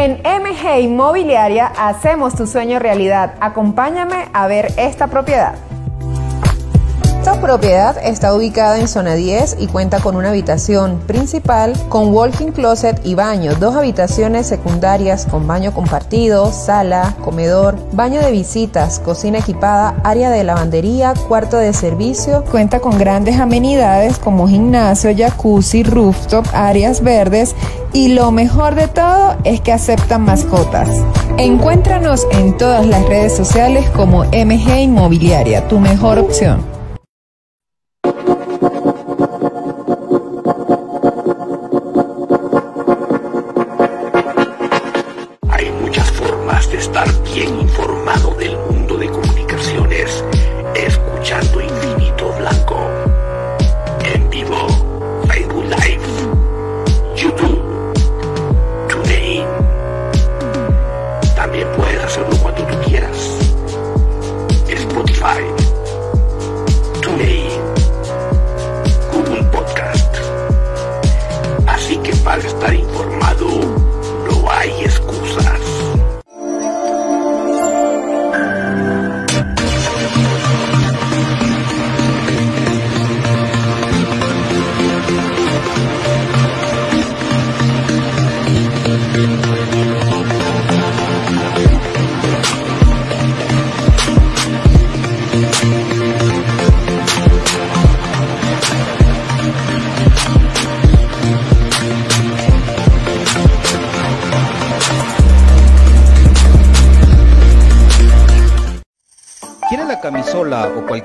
En MG Inmobiliaria hacemos tu sueño realidad. Acompáñame a ver esta propiedad. Esta propiedad está ubicada en zona 10 y cuenta con una habitación principal con walking closet y baño, dos habitaciones secundarias con baño compartido, sala, comedor, baño de visitas, cocina equipada, área de lavandería, cuarto de servicio. Cuenta con grandes amenidades como gimnasio, jacuzzi, rooftop, áreas verdes y lo mejor de todo es que aceptan mascotas. Encuéntranos en todas las redes sociales como MG Inmobiliaria, tu mejor opción.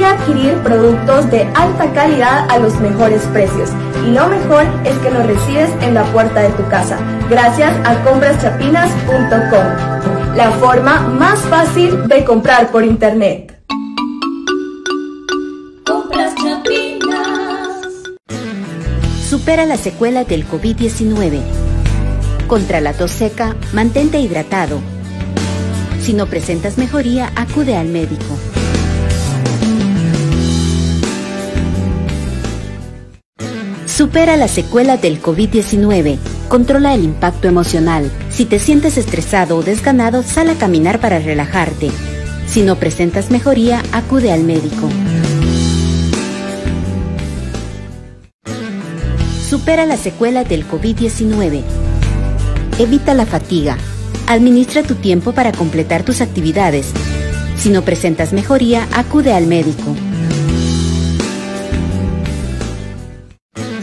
y adquirir productos de alta calidad a los mejores precios. Y lo mejor es que los recibes en la puerta de tu casa, gracias a compraschapinas.com, la forma más fácil de comprar por internet. Compras Supera la secuela del COVID-19 contra la tos seca, mantente hidratado. Si no presentas mejoría, acude al médico. Supera la secuela del COVID-19. Controla el impacto emocional. Si te sientes estresado o desganado, sal a caminar para relajarte. Si no presentas mejoría, acude al médico. Supera la secuela del COVID-19. Evita la fatiga. Administra tu tiempo para completar tus actividades. Si no presentas mejoría, acude al médico.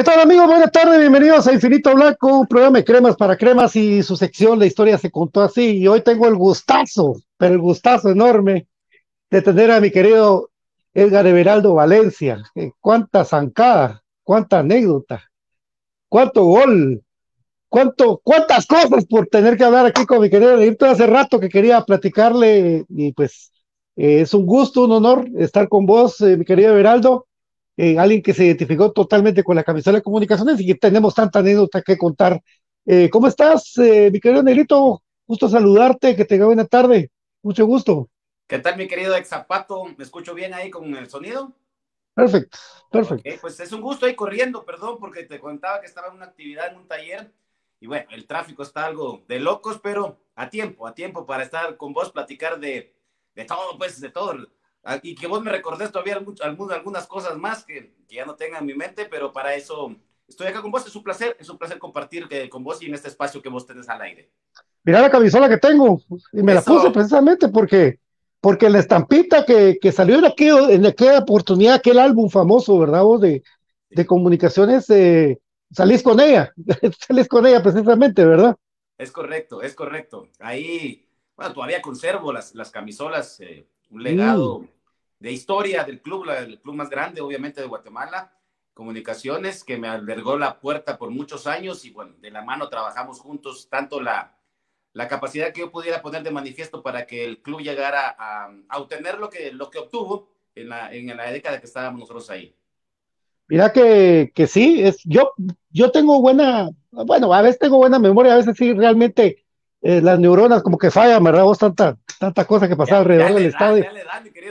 ¿Qué tal amigos? Buenas tardes, bienvenidos a Infinito Blanco, un programa de cremas para cremas y su sección La historia se contó así. Y hoy tengo el gustazo, pero el gustazo enorme de tener a mi querido Edgar Everaldo Valencia. Eh, cuánta zancada, cuánta anécdota, cuánto gol, cuánto, cuántas cosas por tener que hablar aquí con mi querido Edito. Hace rato que quería platicarle y pues eh, es un gusto, un honor estar con vos, eh, mi querido Everaldo eh, alguien que se identificó totalmente con la camisola de comunicaciones y que tenemos tanta anécdota que contar. Eh, ¿Cómo estás, eh, mi querido Negrito? Gusto saludarte, que tenga buena tarde. Mucho gusto. ¿Qué tal, mi querido ex Zapato? ¿Me escucho bien ahí con el sonido? Perfecto, perfecto. pues es un gusto ahí corriendo, perdón, porque te contaba que estaba en una actividad en un taller y bueno, el tráfico está algo de locos, pero a tiempo, a tiempo para estar con vos, platicar de, de todo, pues de todo y que vos me recordés todavía algunas cosas más que, ya no tenga en mi mente, pero para eso estoy acá con vos. Es un placer, es un placer compartir eh, con vos y en este espacio que vos tenés al aire. Mira la camisola que tengo y me la puse precisamente porque, porque la estampita que, que salió en, aquello, en aquella oportunidad, aquel álbum famoso, ¿verdad? Vos de, de comunicaciones, eh, salís con ella, salís con ella precisamente, ¿verdad? Es correcto, es correcto. Ahí, bueno, todavía conservo las, las camisolas. Eh, un legado de historia del club, el club más grande, obviamente, de Guatemala, Comunicaciones, que me albergó la puerta por muchos años y bueno, de la mano trabajamos juntos, tanto la, la capacidad que yo pudiera poner de manifiesto para que el club llegara a, a obtener lo que, lo que obtuvo, en la, en la década que estábamos nosotros ahí. Mira que, que sí, es, yo, yo tengo buena, bueno, a veces tengo buena memoria, a veces sí, realmente eh, las neuronas como que fallan, ¿verdad? Vos tanta, tanta cosa que pasaba alrededor del estadio.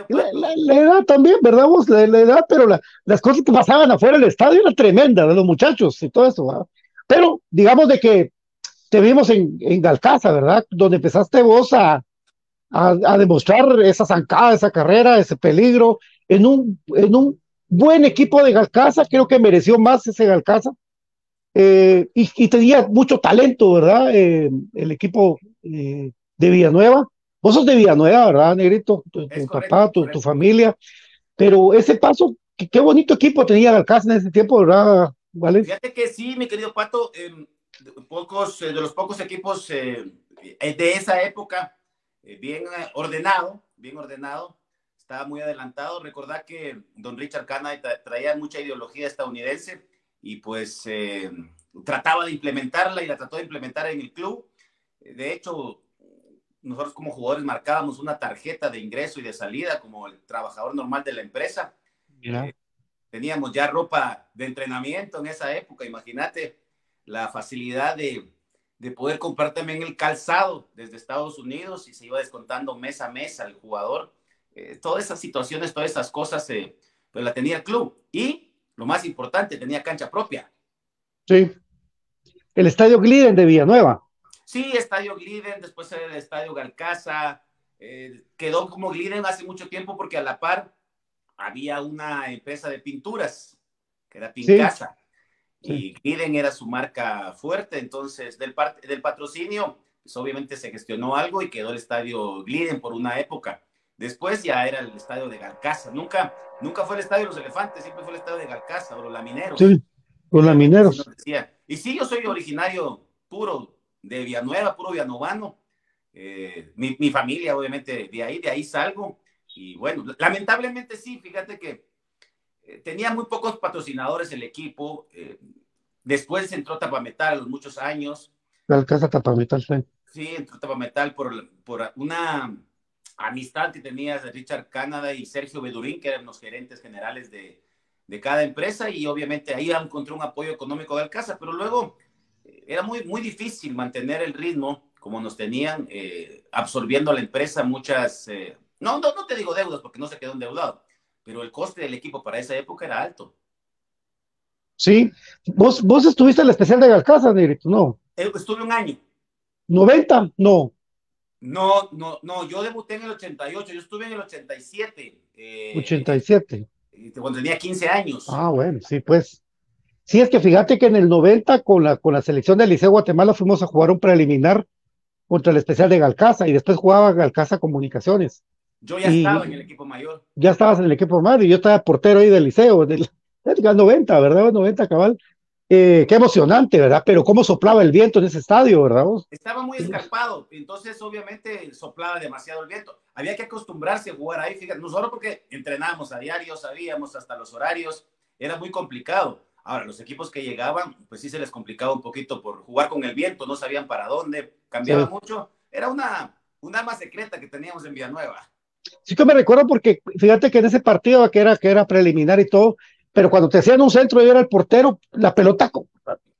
la, edad también, ¿verdad? Vos, la, edad, pero las cosas que pasaban afuera del estadio eran tremendas, de los muchachos y todo eso, ¿verdad? Pero digamos de que te vimos en, en Galcaza, ¿verdad? Donde empezaste vos a, a, demostrar esa zancada, esa carrera, ese peligro, en un, en un buen equipo de Galcaza, creo que mereció más ese Galcaza. Eh, y, tenía mucho talento, ¿verdad? Eh, el equipo eh, de Villanueva. Vos sos de Villanueva, ¿verdad, Negrito? Tu, papá, tu, tu, familia. Pero ese paso, qué, bonito equipo tenía Galcaza en ese tiempo, ¿verdad, ¿Vale? Fíjate que sí, mi querido Pato, em, pocos, de los pocos equipos de esa época, bien ordenado, bien ordenado, estaba muy adelantado. Recordad que don Richard Cana traía mucha ideología estadounidense y pues eh, trataba de implementarla y la trató de implementar en el club. De hecho, nosotros como jugadores marcábamos una tarjeta de ingreso y de salida como el trabajador normal de la empresa. Eh, teníamos ya ropa de entrenamiento en esa época, imagínate la facilidad de, de, poder comprar también el calzado desde Estados Unidos y se iba descontando mes a mes al jugador. Eh, todas esas situaciones, todas esas cosas, pues la tenía el club. Y lo más importante, tenía cancha propia. Sí. El estadio Gliden de Villanueva. Sí, estadio Gliden, después el estadio Galcaza. Eh, quedó como Gliden hace mucho tiempo porque a la par había una empresa de pinturas, que era Pincasa. Y Gliden era su marca fuerte, entonces del, del patrocinio, pues obviamente se gestionó algo y quedó el estadio Gliden por una época. Después ya era el estadio de Galcaza. Nunca, nunca fue el estadio de los elefantes, siempre fue el estadio de Galcaza o los lamineros. Sí, los lamineros. Y sí, yo soy originario puro de Villanueva, puro villanovano. Eh, mi, familia, obviamente, de ahí, de ahí salgo. Y bueno, lamentablemente sí, fíjate que eh, tenía muy pocos patrocinadores el equipo. Eh, después entró Tapametal a los muchos años. Galcaza Tapametal, sí. Sí, entró Tapametal por, por una amistad que tenías de Richard Canada y Sergio Bedurín, que eran los gerentes generales de, de cada empresa, y obviamente ahí encontró un apoyo económico de Alcázar, pero luego eh, era muy, muy difícil mantener el ritmo como nos tenían, eh, absorbiendo a la empresa muchas, eh, no, no, no te digo deudas porque no se quedó endeudado, pero el coste del equipo para esa época era alto. Sí, vos, vos estuviste en la especial de Alcázar, Negrito, ¿no? estuve un año. ¿90? No. No, no, no, yo debuté en el 88, yo estuve en el 87. Eh, 87. Cuando tenía 15 años. Ah, bueno, sí, pues. Sí, es que fíjate que en el 90 con la, con la selección del Liceo Guatemala fuimos a jugar un preliminar contra el especial de Galcaza y después jugaba Galcaza Comunicaciones. Yo ya estaba en el equipo mayor. Ya estabas en el equipo mayor y yo estaba portero ahí del Liceo, del, del 90, ¿verdad? 90 cabal. Eh, qué emocionante, ¿verdad? Pero cómo soplaba el viento en ese estadio, ¿verdad? Estaba muy escarpado, entonces obviamente soplaba demasiado el viento. Había que acostumbrarse a jugar ahí, fíjate, no solo porque entrenábamos a diario, sabíamos hasta los horarios, era muy complicado. Ahora, los equipos que llegaban, pues sí se les complicaba un poquito por jugar con el viento, no sabían para dónde, cambiaba mucho. Era una, un arma secreta que teníamos en Villanueva. Sí que me recuerdo porque fíjate que en ese partido que era, que era preliminar y todo, pero cuando te hacían un centro y era el portero, la pelota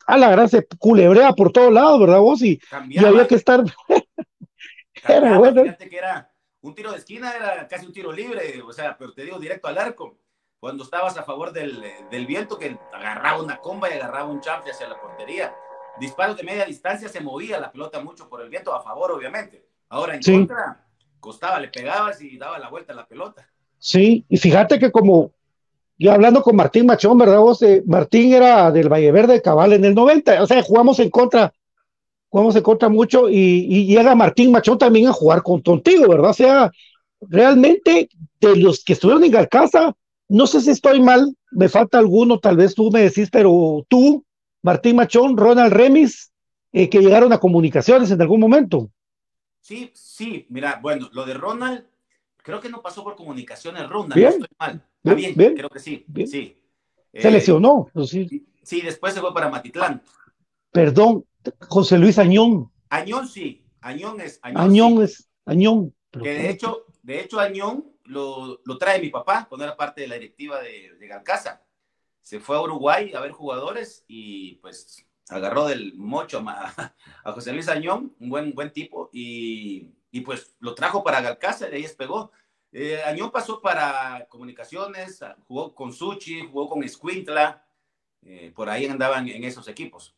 a la gran se culebrea por todos lados, ¿verdad vos? Y, había que estar. era bueno. Fíjate que era un tiro de esquina, era casi un tiro libre, o sea, pero te digo directo al arco. Cuando estabas a favor del, del viento, que agarraba una comba y agarraba un chanfle hacia la portería. Disparos de media distancia, se movía la pelota mucho por el viento, a favor, obviamente. Ahora en contra, costaba, le pegabas y daba la vuelta a la pelota. Sí, y fíjate que como yo hablando con Martín Machón, ¿verdad? Vos, eh, Martín era del Valle Verde de Cabal en el 90, o sea, jugamos en contra, jugamos en contra mucho y, llega Martín Machón también a jugar con ¿verdad? O sea, realmente de los que estuvieron en Galcaza, no sé si estoy mal, me falta alguno, tal vez tú me decís, pero tú, Martín Machón, Ronald Remis, eh, que llegaron a comunicaciones en algún momento. Sí, sí, mira, bueno, lo de Ronald, creo que no pasó por comunicaciones, Ronald, no estoy mal. Ah, bien, creo que sí. sí. Se eh, lesionó. Sí. sí, después se fue para Matitlán. Perdón, José Luis Añón. Añón sí, Añón es. Añón, es, Añón. que de hecho, de hecho, Añón lo, lo, trae mi papá cuando era parte de la directiva de, de Galcaza. Se fue a Uruguay a ver jugadores y pues agarró del mocho a, a José Luis Añón, un buen, buen tipo, y, y pues lo trajo para Galcaza y de ahí despegó. Eh, Añón pasó para comunicaciones, jugó con Suchi, jugó con Escuintla, eh, por ahí andaban en esos equipos.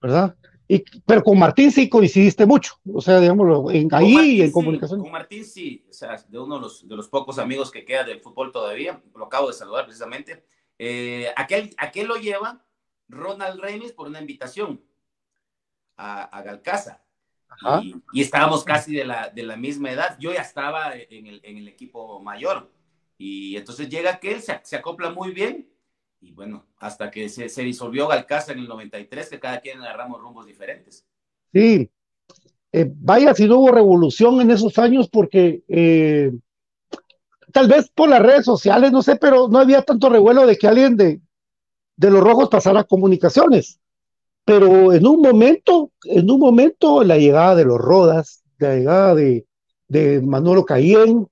¿Verdad? Y, pero con Martín sí coincidiste mucho, o sea, digámoslo, en, ahí Martín, en comunicación. con Martín sí, o sea, de uno de los, de los, pocos amigos que queda del fútbol todavía, lo acabo de saludar precisamente. Eh, aquel, aquel lo lleva Ronald Remis por una invitación a, a Galcaza. Y, y, estábamos casi de la, de la misma edad. Yo ya estaba en el, en el equipo mayor. Y entonces llega aquel, se, se acopla muy bien y bueno, hasta que se, se disolvió Galcaza en el 93, que cada quien agarramos rumbos diferentes. Sí, eh, vaya si no hubo revolución en esos años porque eh, tal vez por las redes sociales, no sé, pero no había tanto revuelo de que alguien de, de los rojos pasara a comunicaciones. Pero en un momento, en un momento, la llegada de los Rodas, la llegada de, de Manolo Cayén,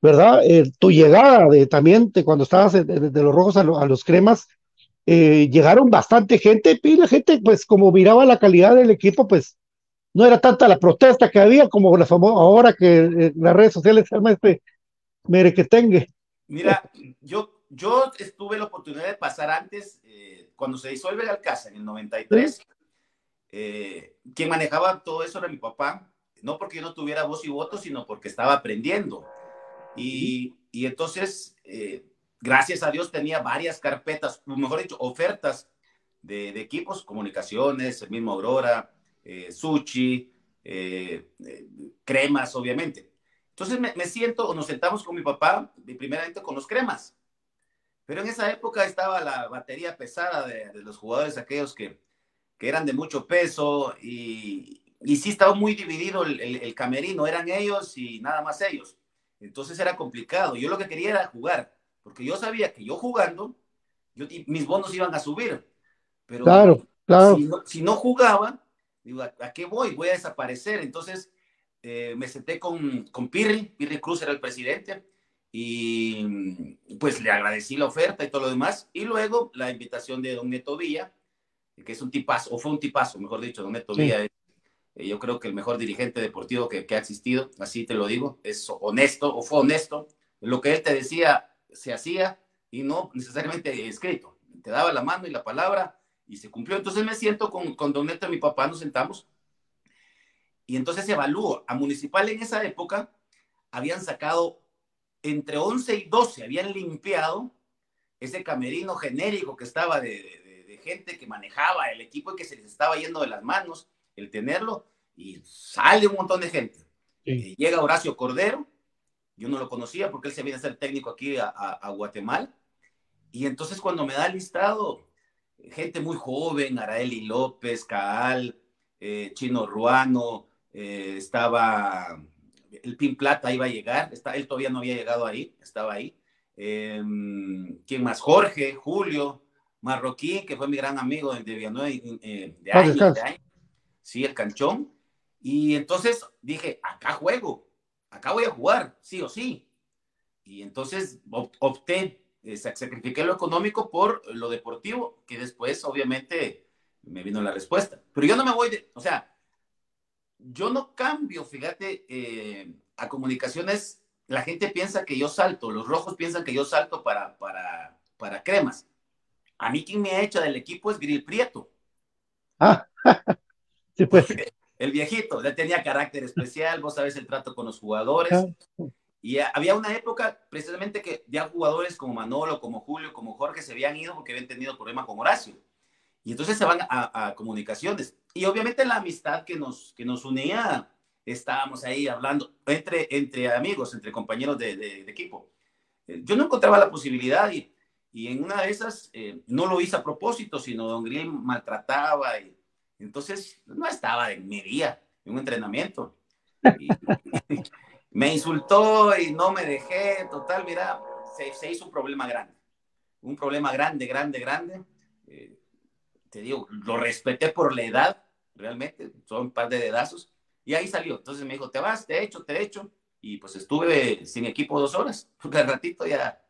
¿verdad? Eh, tu llegada de, también de cuando estabas de, los rojos a, lo, a los cremas, eh, llegaron bastante gente y la gente, pues como miraba la calidad del equipo, pues no era tanta la protesta que había como la ahora que eh, las redes sociales se arma este merequetengue. Mira, yo, yo tuve la oportunidad de pasar antes, cuando se disuelve el Alcázar en el 93, ¿Sí? eh, quien manejaba todo eso era mi papá, no porque yo no tuviera voz y voto, sino porque estaba aprendiendo. Y, y entonces, eh, gracias a Dios, tenía varias carpetas, mejor dicho, ofertas de, de equipos, comunicaciones, el mismo Aurora, eh, Sushi, eh, cremas, obviamente. Entonces me, me, siento, o nos sentamos con mi papá, primeramente con los cremas. Pero en esa época estaba la batería pesada de, de los jugadores aquellos que, que, eran de mucho peso y, y sí estaba muy dividido el, el, el camerino, eran ellos y nada más ellos. Entonces era complicado. Yo lo que quería era jugar, porque yo sabía que yo jugando, yo, mis bonos iban a subir. Pero claro, claro. Si, no, si no jugaba, digo, ¿a, ¿a, qué voy? Voy a desaparecer. Entonces eh, me senté con, con Pirri, Pirri Cruz era el presidente, y pues le agradecí la oferta y todo lo demás. Y luego la invitación de Don Neto Villa, que es un tipazo, o fue un tipazo, mejor dicho, Don Neto sí. Villa yo creo que el mejor dirigente deportivo que, que, ha existido, así te lo digo, es honesto o fue honesto. Lo que él te decía se hacía y no necesariamente escrito. Te daba la mano y la palabra y se cumplió. Entonces me siento con, con Don Neto y mi papá, nos sentamos y entonces evalúo. A Municipal en esa época habían sacado entre 11 y 12, habían limpiado ese camerino genérico que estaba de, de, de gente que manejaba el equipo y que se les estaba yendo de las manos el tenerlo y sale un montón de gente. Sí. llega Horacio Cordero, yo no lo conocía porque él se viene a ser técnico aquí a, a, a, Guatemala. Y entonces cuando me da el listado, gente muy joven, Araeli López, Caal, eh, Chino Ruano, eh, estaba el Pin Plata iba a llegar, está, él todavía no había llegado ahí, estaba ahí. Eh, ¿Quién más? Jorge, Julio, Marroquín, que fue mi gran amigo de Villanueva eh, de años, de años sí, el canchón. Y entonces dije, acá juego, acá voy a jugar, sí o sí. Y entonces opté, eh, sacrifiqué lo económico por lo deportivo, que después obviamente me vino la respuesta. Pero yo no me voy de, o sea, yo no cambio, fíjate, eh, a comunicaciones, la gente piensa que yo salto, los rojos piensan que yo salto para, para, para cremas. A mí quien me ha hecho del equipo es Grill Prieto. Ah. Sí, pues. El viejito, ya tenía carácter especial, vos sabes el trato con los jugadores. Y había una época precisamente que ya jugadores como Manolo, como Julio, como Jorge se habían ido porque habían tenido problemas con Horacio. Y entonces se van a, a, comunicaciones. Y obviamente la amistad que nos, que nos unía, estábamos ahí hablando entre, entre amigos, entre compañeros de, de, de equipo. Eh, yo no encontraba la posibilidad y, y en una de esas eh, no lo hice a propósito, sino Don Grill maltrataba y entonces, no estaba en mi día, en un entrenamiento. Y, me insultó y no me dejé. Total, mira, se, se, hizo un problema grande. Un problema grande, grande, grande. Eh, te digo, lo respeté por la edad, realmente. Son un par de dedazos. Y ahí salió. Entonces me dijo, te vas, te echo, te echo. y pues estuve sin equipo dos horas, porque al ratito ya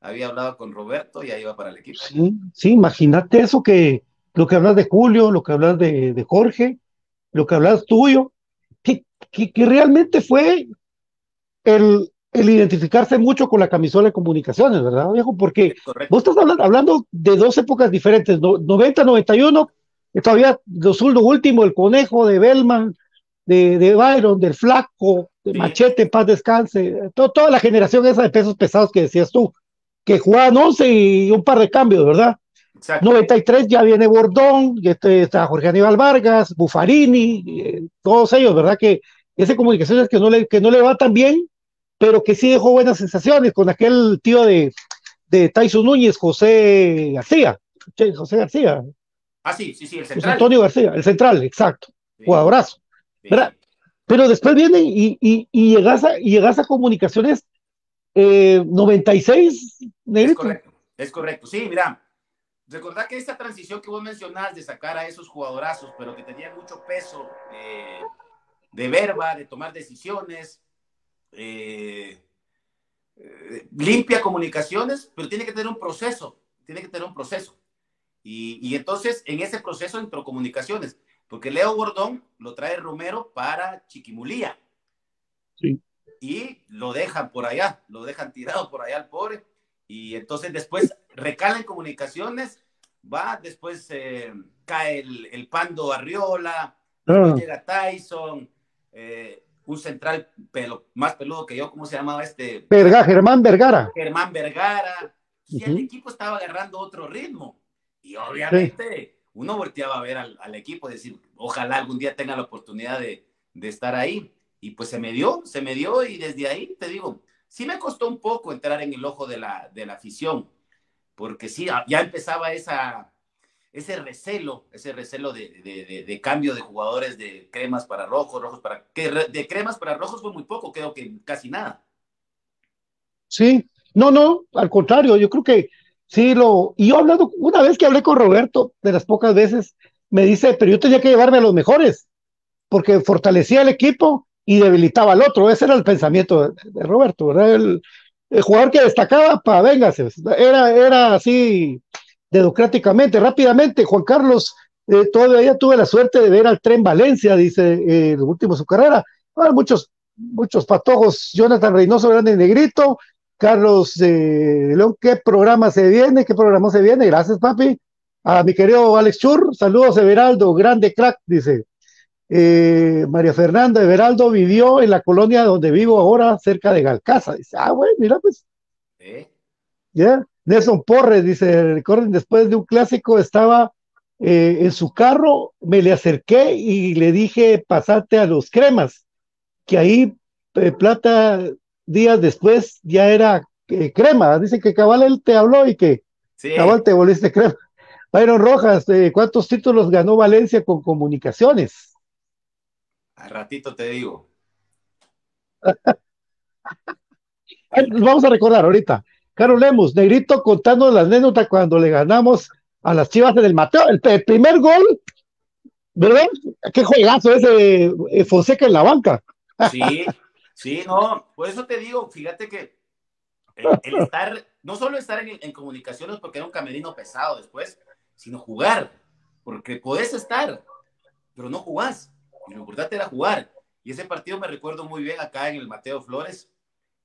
había hablado con Roberto y ya iba para el equipo. Sí, sí, imagínate eso que lo que hablas de Julio, lo que hablas de, de Jorge, lo que hablas tuyo, que, que realmente fue el, el identificarse mucho con la camisola de comunicaciones, ¿verdad, viejo? Porque vos estás hablando, hablando, de dos épocas diferentes, no, 90, 91, todavía los último, el conejo de Bellman, de, de Byron, del flaco, de sí. Machete, paz descanse, to, toda la generación esa de pesos pesados que decías tú, que jugaban 11 y un par de cambios, ¿verdad? Exacto. 93 ya viene Bordón, este, está Jorge Aníbal Vargas, Bufarini, eh, todos ellos, ¿verdad? Que ese comunicaciones que no le, que no le va tan bien, pero que sí dejó buenas sensaciones con aquel tío de, de Tyson Núñez, José García, José García. Ah, sí, sí, sí, el central. Antonio García, el central, exacto, sí. jugadorazo. Sí. Pero después viene y, y, y, llegas a, y llegas a comunicaciones eh, 96, Negrito. Es correcto, es correcto. Sí, mira, recordad que esta transición que vos mencionás de sacar a esos jugadorazos, pero que tenían mucho peso eh, de verba, de tomar decisiones, eh, eh, limpia comunicaciones, pero tiene que tener un proceso, tiene que tener un proceso. Y, y, entonces en ese proceso entró comunicaciones, porque Leo Gordón lo trae Romero para Chiquimulía. Sí. Y lo dejan por allá, lo dejan tirado por allá al pobre. Y entonces después recala en comunicaciones, va, después eh, cae el, el, Pando Arriola, ah. llega Tyson, eh, un central pelo, más peludo que yo, ¿cómo se llamaba este? Verga, Germán Vergara. Germán Vergara. Y uh -huh. el equipo estaba agarrando otro ritmo. Y obviamente sí. uno volteaba a ver al, al, equipo, decir, ojalá algún día tenga la oportunidad de, de, estar ahí. Y pues se me dio, se me dio y desde ahí, te digo, sí me costó un poco entrar en el ojo de la, de la afición, porque sí, ya empezaba esa, ese recelo, ese recelo de, de, de, cambio de jugadores de cremas para rojos, rojos para... que de cremas para rojos fue muy poco, creo que casi nada. Sí, no, no, al contrario, yo creo que sí lo... Y yo hablando, una vez que hablé con Roberto, de las pocas veces, me dice, pero yo tenía que llevarme a los mejores, porque fortalecía el equipo y debilitaba al otro, ese era el pensamiento de, Roberto, ¿verdad? El, el, jugador que destacaba, para véngase, era, era así democráticamente, rápidamente, Juan Carlos, eh, todavía tuve la suerte de ver al tren Valencia, dice eh, el último de su carrera, bueno, muchos, muchos patojos, Jonathan Reynoso, grande negrito, Carlos eh, León, ¿qué programa se viene? ¿Qué programa se viene? Gracias, papi. A mi querido Alex Chur, saludos, Everaldo, grande crack, dice. Eh, María Fernanda Everaldo vivió en la colonia donde vivo ahora, cerca de Galcaza. Dice, ah, güey, mira, pues. ¿Eh? Ya. Yeah. Nelson Porres dice, recuerden, después de un clásico estaba eh, en su carro, me le acerqué y le dije, pasate a los cremas, que ahí eh, Plata días después ya era eh, crema, dice que Cabal él te habló y que sí. Cabal te volviste crema. Byron Rojas, eh, ¿cuántos títulos ganó Valencia con comunicaciones? Al ratito te digo. Vamos a recordar ahorita. Carlos Lemus, Negrito contando la anécdota cuando le ganamos a las Chivas en el Mateo, el, primer gol, ¿verdad? Qué juegazo ese eh, Fonseca en la banca. Sí, sí, no, por eso te digo, fíjate que el, estar, no solo estar en, en, comunicaciones porque era un camerino pesado después, sino jugar, porque podés estar, pero no jugás, y lo importante era jugar. Y ese partido me recuerdo muy bien acá en el Mateo Flores,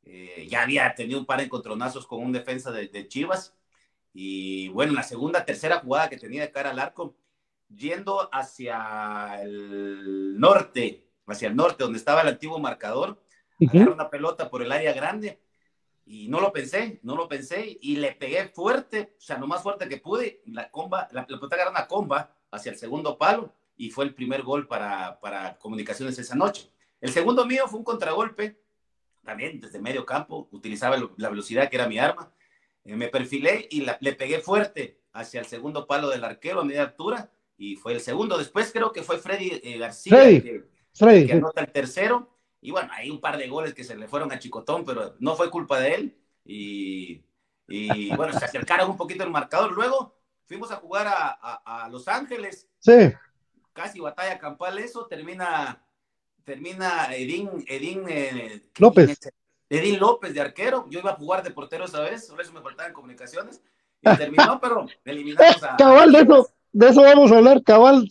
eh, ya había tenido un par de encontronazos con un defensa de, de, Chivas. Y bueno, en la segunda, tercera jugada que tenía de cara al arco, yendo hacia el norte, hacia el norte, donde estaba el antiguo marcador, uh -huh. una pelota por el área grande. Y no lo pensé, no lo pensé, y le pegué fuerte, o sea, lo más fuerte que pude. La comba, la, la pelota agarró una comba hacia el segundo palo, y fue el primer gol para, para Comunicaciones esa noche. El segundo mío fue un contragolpe también desde medio campo, utilizaba la velocidad que era mi arma. Eh, me perfilé y la, le pegué fuerte hacia el segundo palo del arquero a media altura y fue el segundo. Después creo que fue Freddy eh, García Freddy, que, Freddy, que, anota el tercero. Y bueno, hay un par de goles que se le fueron a Chicotón, pero no fue culpa de él. Y, y bueno, se acercaron un poquito el marcador. Luego fuimos a jugar a, a, a Los Ángeles. Sí. Casi batalla campal eso, termina termina Edín, Edín eh, López. Edín López de arquero. Yo iba a jugar de portero esa vez, por eso me faltaban comunicaciones. Y terminó, pero eliminamos a. Cabal, de eso, de eso vamos a hablar, cabal.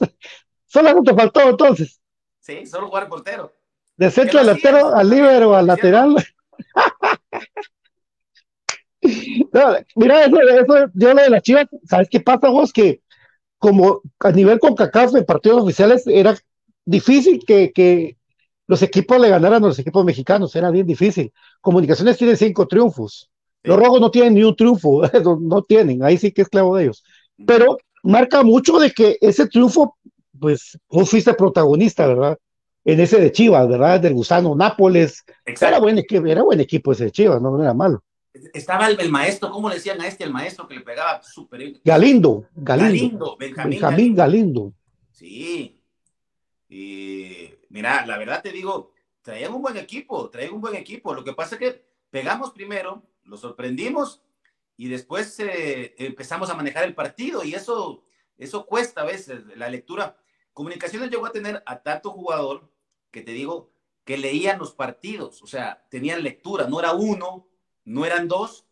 Solo te faltó entonces. Sí, solo jugar portero. De centro delantero al libero, al lateral. mira, eso, eso, yo lo de las chivas, ¿sabes qué pasa vos? Que como a nivel con CACAF en partidos oficiales era difícil que, que los equipos le ganaran a los equipos mexicanos, era bien difícil. Comunicaciones tiene cinco triunfos. Los rojos no tienen ni un triunfo, no, tienen, ahí sí que es clavo de ellos. Pero marca mucho de que ese triunfo, pues vos fuiste protagonista, ¿verdad? En ese de Chivas, ¿verdad? Del Gusano Nápoles. Era buen, equipo, era buen equipo ese de Chivas, no, era malo. Estaba el, maestro, ¿cómo le decían a este el maestro que le pegaba súper? Galindo, Galindo. Benjamín, Benjamín Galindo. Sí. Y mira, la verdad te digo, traían un buen equipo, traían un buen equipo. Lo que pasa es que pegamos primero, lo sorprendimos y después eh, empezamos a manejar el partido y eso, eso cuesta a veces, la lectura. Comunicaciones llegó a tener a tanto jugador que te digo que leían los partidos, o sea, tenían lectura, no era uno, no eran dos,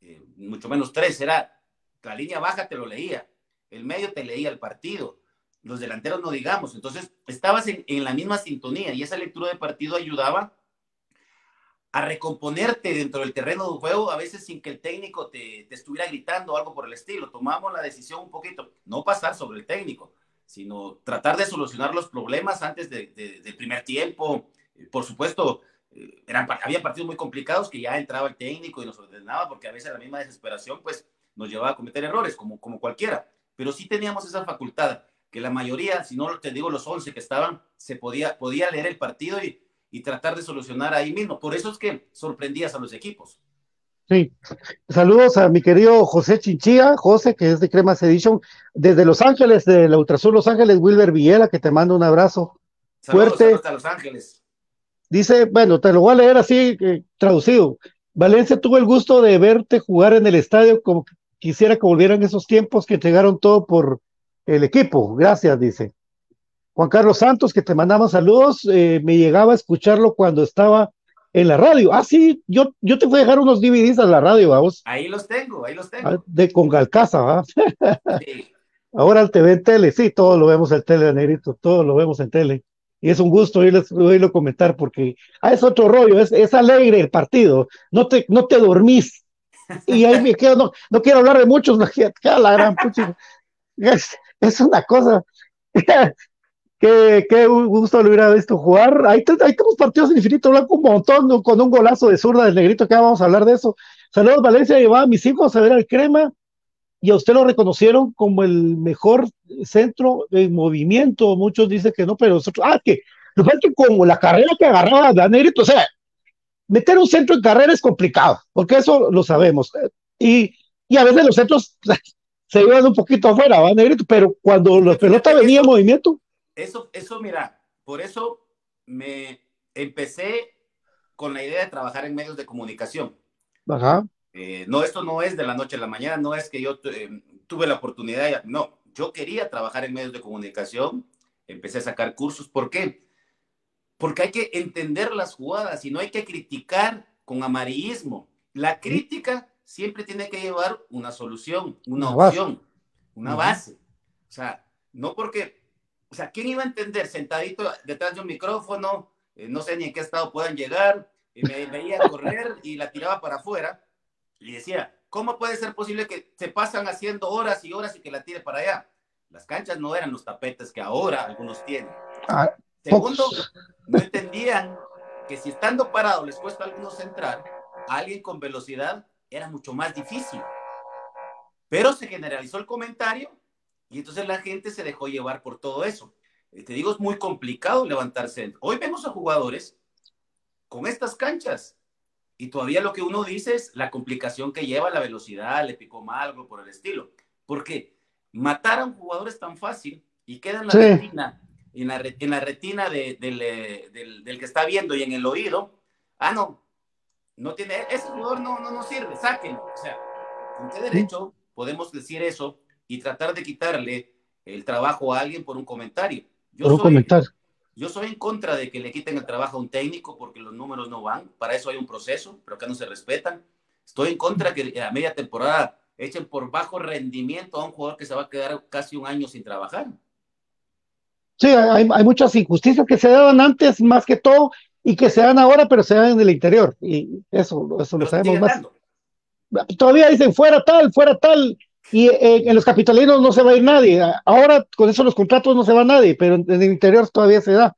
eh, mucho menos tres, era la línea baja te lo leía, el medio te leía el partido, los delanteros no digamos, entonces estabas en, en la misma sintonía y esa lectura de partido ayudaba a recomponerte dentro del terreno de juego, a veces sin que el técnico te, estuviera gritando o algo por el estilo. Tomamos la decisión un poquito, no pasar sobre el técnico, sino tratar de solucionar los problemas antes del primer tiempo. Por supuesto, eh, eran, había partidos muy complicados que ya entraba el técnico y nos ordenaba, porque a veces la misma desesperación pues, nos llevaba a cometer errores, como, como cualquiera. Pero sí teníamos esa facultad, que la mayoría, si no te digo los 11 que estaban, se podía, podía leer el partido y y tratar de solucionar ahí mismo. Por eso es que sorprendías a los equipos. Sí, saludos a mi querido José Chinchilla, José, que es de Cremas Edition, desde Los Ángeles, de la Ultrasur Los Ángeles, Wilber Villela, que te mando un abrazo fuerte. Hasta Los Ángeles. Dice, bueno, te lo voy a leer así, eh, traducido. Valencia tuvo el gusto de verte jugar en el estadio como quisiera que volvieran esos tiempos que entregaron todo por el equipo. Gracias, dice. Juan Carlos Santos, que te mandaba saludos, eh, me llegaba a escucharlo cuando estaba en la radio. Ah, sí, yo, yo te fui a dejar unos DVDs a la radio, vamos. Ahí los tengo, ahí los tengo. Ah, de con Galcaza, ¿va? Sí. Ahora el TV en tele, sí, todo lo vemos en tele, negrito, todo lo vemos en tele. Y es un gusto oírles, oírlo comentar porque ah, es otro rollo, es, es alegre el partido, no te, no te dormís. Y ahí me quedo, no, no quiero hablar de muchos, queda la gran pucha. Es, una cosa. Qué, qué gusto le hubiera visto jugar. Ahí, ahí tenemos partidos en Infinito Blanco un montón, con un golazo de zurda del negrito, que vamos a hablar de eso. Saludos, Valencia, llevaba a mis hijos a ver al Crema y a usted lo reconocieron como el mejor centro en movimiento. Muchos dicen que no, pero nosotros, ah, que lo que como la carrera que agarraba de Negrito, o sea, meter un centro en carrera es complicado, porque eso lo sabemos. Y, y a veces los centros se iban un poquito afuera, ¿va, Negrito? Pero cuando la pelota venía en movimiento, eso, eso, mira, por eso me empecé con la idea de trabajar en medios de comunicación. Ajá. Eh, no, esto no es de la noche a la mañana, no es que yo eh, tuve la oportunidad, no, yo quería trabajar en medios de comunicación, empecé a sacar cursos. ¿Por qué? Porque hay que entender las jugadas y no hay que criticar con amarillismo. La crítica siempre tiene que llevar una solución, una, opción, una base. O sea, no porque o sea, ¿quién iba a entender sentadito detrás de un micrófono? Eh, no sé ni en qué estado puedan llegar. Y me veía correr y la tiraba para afuera. Y decía, ¿cómo puede ser posible que se pasan haciendo horas y horas y que la tire para allá? Las canchas no eran los tapetes que ahora algunos tienen. Ah, Segundo, no entendían que si estando parado les cuesta a algunos entrar, a alguien con velocidad era mucho más difícil. Pero se generalizó el comentario y entonces la gente se dejó llevar por todo eso. Eh, te digo, es muy complicado levantarse. Hoy vemos a jugadores con estas canchas y todavía lo que uno dice es la complicación que lleva la velocidad, le picó mal, algo por el estilo. Porque matar a un jugador es tan fácil y queda en la retina, en la, en la retina de, eh, del, del, que está viendo y en el oído. Ah, no, no tiene, ese jugador no, no, no sirve, sáquenlo. O sea, ¿con qué derecho podemos decir eso y tratar de quitarle el trabajo a alguien por un comentario. Yo por un comentario. Yo soy en contra de que le quiten el trabajo a un técnico porque los números no van. Para eso hay un proceso, pero acá no se respetan. Estoy en contra que a media temporada echen por bajo rendimiento a un jugador que se va a quedar casi un año sin trabajar. Sí, hay, hay muchas injusticias que se daban antes más que todo y que se dan ahora, pero se dan en el interior. Y eso, eso lo sabemos más. Todavía dicen fuera tal, fuera tal, y eh, en los capitalinos no se va a ir nadie. Ahora con eso los contratos no se va nadie, pero en el interior todavía se da.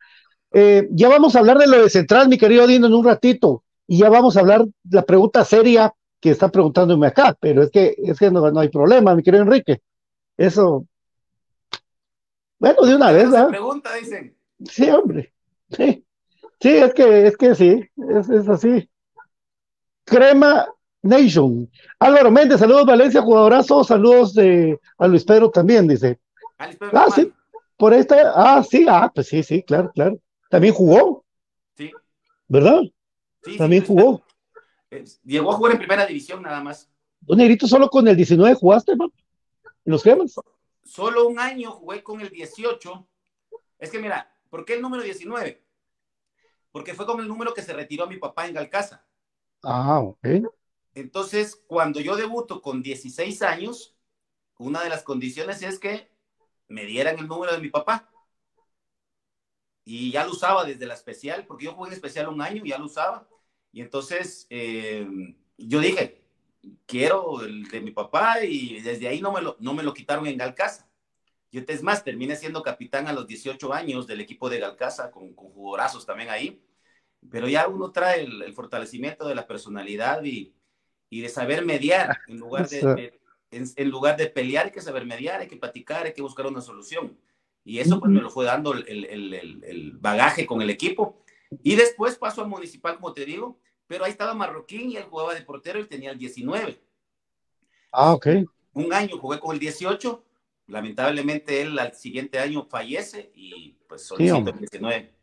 Eh, ya vamos a hablar de lo de Central, mi querido Dino, en un ratito, y ya vamos a hablar la pregunta seria que está preguntándome acá, pero es que, es que no, no hay problema, mi querido Enrique. Eso. Bueno, de una vez, ¿verdad? Pregunta, dicen. Sí, hombre. Sí. Sí, es que, es que sí, es, es así. Crema Nation. Álvaro Méndez, saludos Valencia, jugadorazo, saludos de, a Luis Pedro también, dice. Ah, sí, por esta, ah, sí, ah, pues sí, sí, claro, claro. También jugó. Sí. ¿Verdad? Sí, también jugó. Llegó a jugar en primera división nada más. Don Negrito, solo con el 19 jugaste. ¿En los cremas? Solo un año jugué con el 18. Es que mira, ¿por qué el número 19? Porque fue con el número que se retiró mi papá en Galcaza. Ah, ok. Entonces, cuando yo debuto con 16 años, una de las condiciones es que me dieran el número de mi papá. Y ya lo usaba desde la especial, porque yo jugué en especial un año y ya lo usaba. Y entonces eh, yo dije, quiero el de mi papá y desde ahí no me lo, no me lo quitaron en Galcaza. Yo, es más, terminé siendo capitán a los 18 años del equipo de Galcaza, con, con jugorazos también ahí. Pero ya uno trae el fortalecimiento de la personalidad y, y de saber mediar en lugar de, en, lugar de pelear hay que saber mediar, hay que platicar, hay que buscar una solución. Y eso pues me lo fue dando el, el, el, bagaje con el equipo. Y después pasó al municipal, como te digo, pero ahí estaba Marroquín y él jugaba de portero y tenía el 19. Ah, ok. Un año jugué con el 18, lamentablemente él al siguiente año fallece y pues solicito sí, el 19.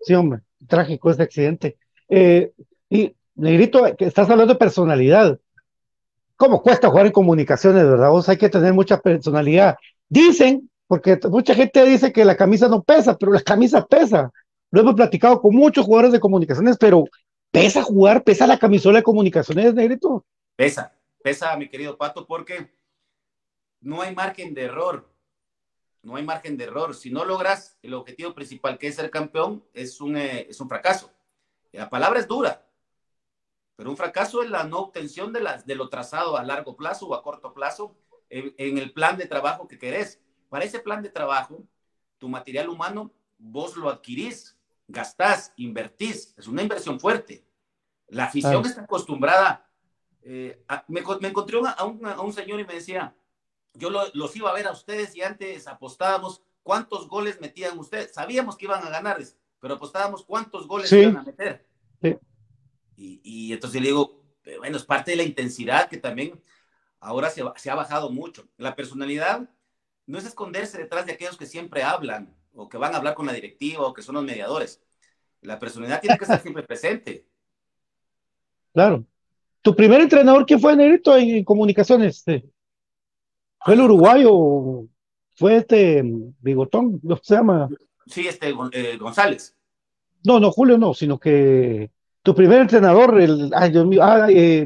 Sí, hombre, trágico este accidente. Eh, y Negrito, que estás hablando de personalidad. ¿Cómo cuesta jugar en comunicaciones, verdad? Vos hay que tener mucha personalidad. Dicen, porque mucha gente dice que la camisa no pesa, pero la camisa pesa. Lo hemos platicado con muchos jugadores de comunicaciones, pero pesa jugar, pesa la camisola de comunicaciones, Negrito. Pesa, pesa, mi querido Pato, porque no hay margen de error. No hay margen de error. Si no logras el objetivo principal, que es ser campeón, es un, eh, es un fracaso. La palabra es dura, pero un fracaso es la no obtención de, las, de lo trazado a largo plazo o a corto plazo en, el plan de trabajo que querés. Para ese plan de trabajo, tu material humano, vos lo adquirís, gastás, invertís. Es una inversión fuerte. La afición está acostumbrada. Eh, me, encontré a un, señor y me decía, yo los iba a ver a ustedes y antes apostábamos cuántos goles metían ustedes. Sabíamos que iban a ganarles, pero apostábamos cuántos goles iban a meter. Sí. Y, entonces le digo, bueno, es parte de la intensidad que también ahora se, se, ha bajado mucho. La personalidad no es esconderse detrás de aquellos que siempre hablan o que van a hablar con la directiva o que son los mediadores. La personalidad tiene que estar siempre presente. Claro. ¿Tu primer entrenador quién fue, Negrito, en, comunicaciones? Este? ¿Fue el uruguayo fue este Bigotón? ¿Cómo se llama? Sí, este eh, González. No, no, Julio no, sino que tu primer entrenador, el, ay Dios mío, ah, eh,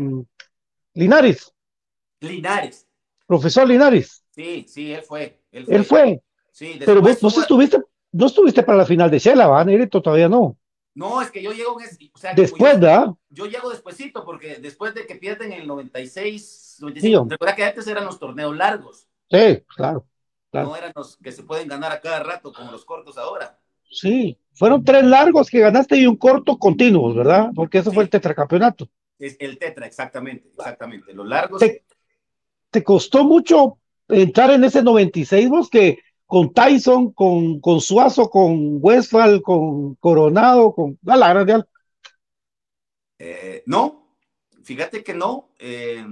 Linares. Linares. Profesor Linares. Sí, sí, él fue. Él fue. Sí, Pero vos, vos estuviste, no estuviste para la final de Shela, ¿va, Negrito? Todavía no. No, es que yo llego, o sea, después, ¿verdad? Yo, llego despuesito, porque después de que pierden en el 96, 95, sí, recuerda que antes eran los torneos largos. Sí, claro, claro. No eran los que se pueden ganar a cada rato como los cortos ahora. Sí, fueron tres largos que ganaste y un corto continuo, ¿verdad? Porque eso fue el tetracampeonato. Es el tetra, exactamente, exactamente. Los largos. Te, costó mucho entrar en ese 96, vos que con Tyson, con, con Suazo, con Westphal, con Coronado, con a la grande. Eh, no, fíjate que no. Eh,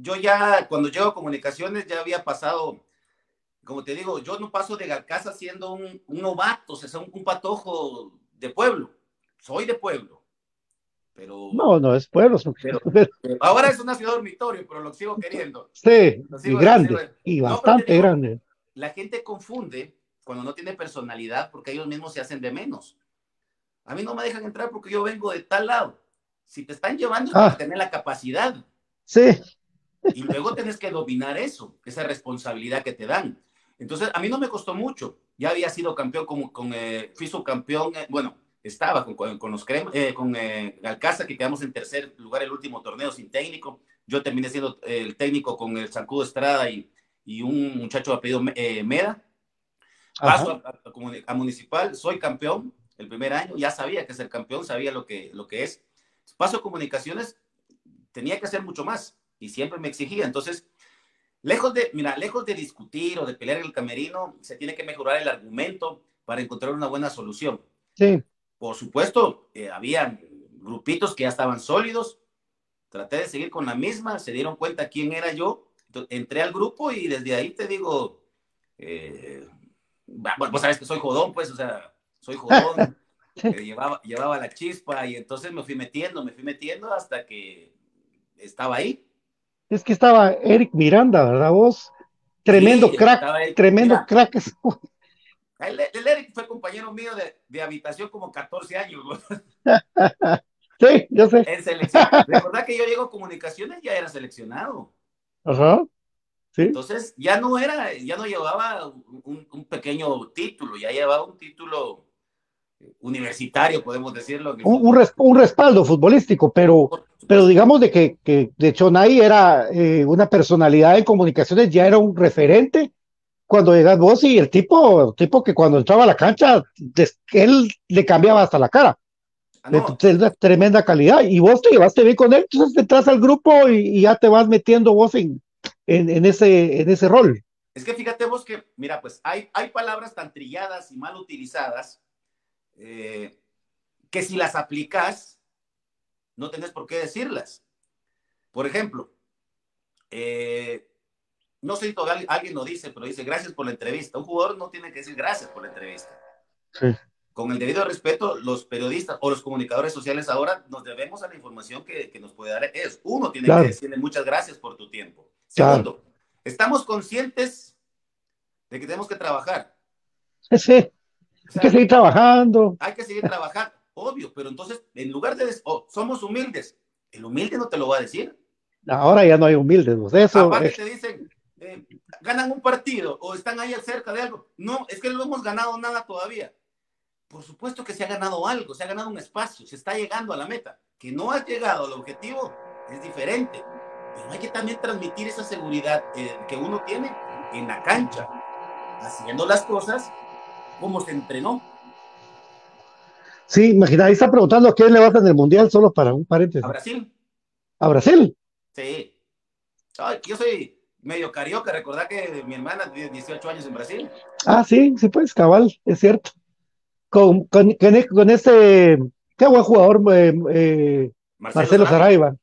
yo ya, cuando llego a comunicaciones, ya había pasado como te digo, yo no paso de Galcaza siendo un, novato, o sea, un, patojo de pueblo. Soy de pueblo. Pero, no, no es pueblo. ahora es una ciudad dormitorio, pero lo sigo queriendo. Sí, y grande, y bastante grande. La gente confunde cuando no tiene personalidad, porque ellos mismos se hacen de menos. A mí no me dejan entrar porque yo vengo de tal lado. Si te están llevando, es para tener la capacidad. Sí. Y luego tienes que dominar eso, esa responsabilidad que te dan. Entonces, a mí no me costó mucho. Ya había sido campeón con, con eh, fui subcampeón, eh, bueno, estaba con, con, los eh, con eh, Alcázar, que quedamos en tercer lugar el último torneo sin técnico. Yo terminé siendo el técnico con el Zancudo Estrada y, y un muchacho apellido eh, Meda. Paso a, Municipal, soy campeón el primer año, ya sabía que ser campeón, sabía lo que, lo que es. Paso a Comunicaciones, tenía que hacer mucho más y siempre me exigía. Entonces, lejos de, mira, lejos de discutir o de pelear en el camerino, se tiene que mejorar el argumento para encontrar una buena solución. Sí. Por supuesto, eh, había grupitos que ya estaban sólidos. Traté de seguir con la misma, se dieron cuenta quién era yo. Entré al grupo y desde ahí te digo, eh, bueno, pues sabes que soy jodón, pues, o sea, soy jodón, eh, llevaba, llevaba la chispa y entonces me fui metiendo, me fui metiendo hasta que estaba ahí. Es que estaba Eric Miranda, ¿verdad vos? Tremendo crack, tremendo crack. El, Eric fue compañero mío de, de habitación como 14 años. sí, yo sé. En selección. Recordad que yo llego a comunicaciones, ya era seleccionado. Ajá. ¿Sí? Entonces, ya no era, ya no llevaba un, un, pequeño título, ya llevaba un título universitario, podemos decirlo. Un, un, respaldo futbolístico, pero, pero digamos de que, que de Chonay era eh, una personalidad en comunicaciones, ya era un referente cuando llegas vos y el tipo, tipo que cuando entraba a la cancha, él le cambiaba hasta la cara. Ah, de, tremenda calidad. Y vos te llevaste bien con él, entonces entras al grupo y, ya te vas metiendo vos en, en, ese, en ese rol. Es que fíjate vos que, mira, pues hay, hay palabras tan trilladas y mal utilizadas eh, que si las aplicas, no tenés por qué decirlas. Por ejemplo, eh, no sé si todavía alguien lo dice, pero dice gracias por la entrevista. Un jugador no tiene que decir gracias por la entrevista. Con el debido respeto, los periodistas o los comunicadores sociales ahora nos debemos a la información que, que nos puede dar es. Uno tiene que decirle muchas gracias por tu tiempo. Segundo, estamos conscientes de que tenemos que trabajar. Sí, hay que seguir trabajando. Hay que seguir trabajando, obvio, pero entonces, en lugar de oh, somos humildes, el humilde no te lo va a decir. Ahora ya no hay humildes, eso. Aparte te dicen, eh, ganan un partido o están ahí cerca de algo. No, es que no hemos ganado nada todavía. Por supuesto que se ha ganado algo, se ha ganado un espacio, se está llegando a la meta. Que no has llegado al objetivo es diferente. Pero hay que también transmitir esa seguridad eh, que uno tiene en la cancha, haciendo las cosas como se entrenó. Sí, imagina, ahí está preguntando a quién le vas en el mundial, solo para un paréntesis. A Brasil. ¿A Brasil? Sí. yo soy medio carioca, recordá que mi hermana tiene 18 años en Brasil. Ah, sí, sí, pues, cabal, es cierto. Con, con, con, este, qué buen jugador, eh, eh, Marcelo, Saraiva.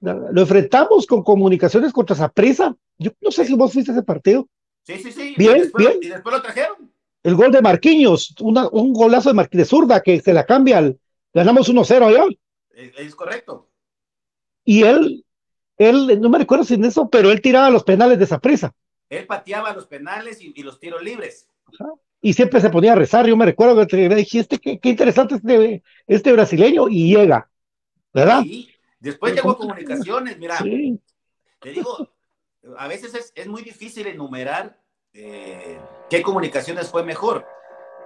Lo enfrentamos con comunicaciones contra Zaprisa. Yo no sé si vos fuiste a ese partido. Sí, sí, sí. Bien, bien. Y después lo trajeron. El gol de Marquinhos, un golazo de, Mar de zurda que se la cambia al, ganamos 1-0 allá. Es, es correcto. Y él él, no me recuerdo sin eso, pero él tiraba los penales de esa prisa. Él pateaba los penales y, los tiros libres. Y siempre se ponía a rezar. Yo me recuerdo que dijiste qué, qué interesante este, este brasileño y llega, ¿verdad? Sí. Después llegó a comunicaciones, mira. Te digo, a veces es, muy difícil enumerar eh, qué comunicaciones fue mejor.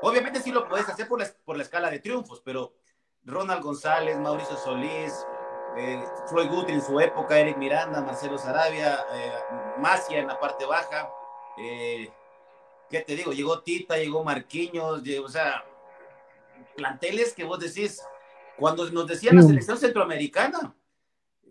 Obviamente sí lo puedes hacer por la, por la escala de triunfos, pero Ronald González, Mauricio Solís, eh, Floyd Guthrie en su época, Eric Miranda, Marcelo Sarabia, eh, Macia en la parte baja. Eh, ¿Qué te digo? Llegó Tita, llegó Marquinhos, o sea, planteles que vos decís, cuando nos decían la selección centroamericana,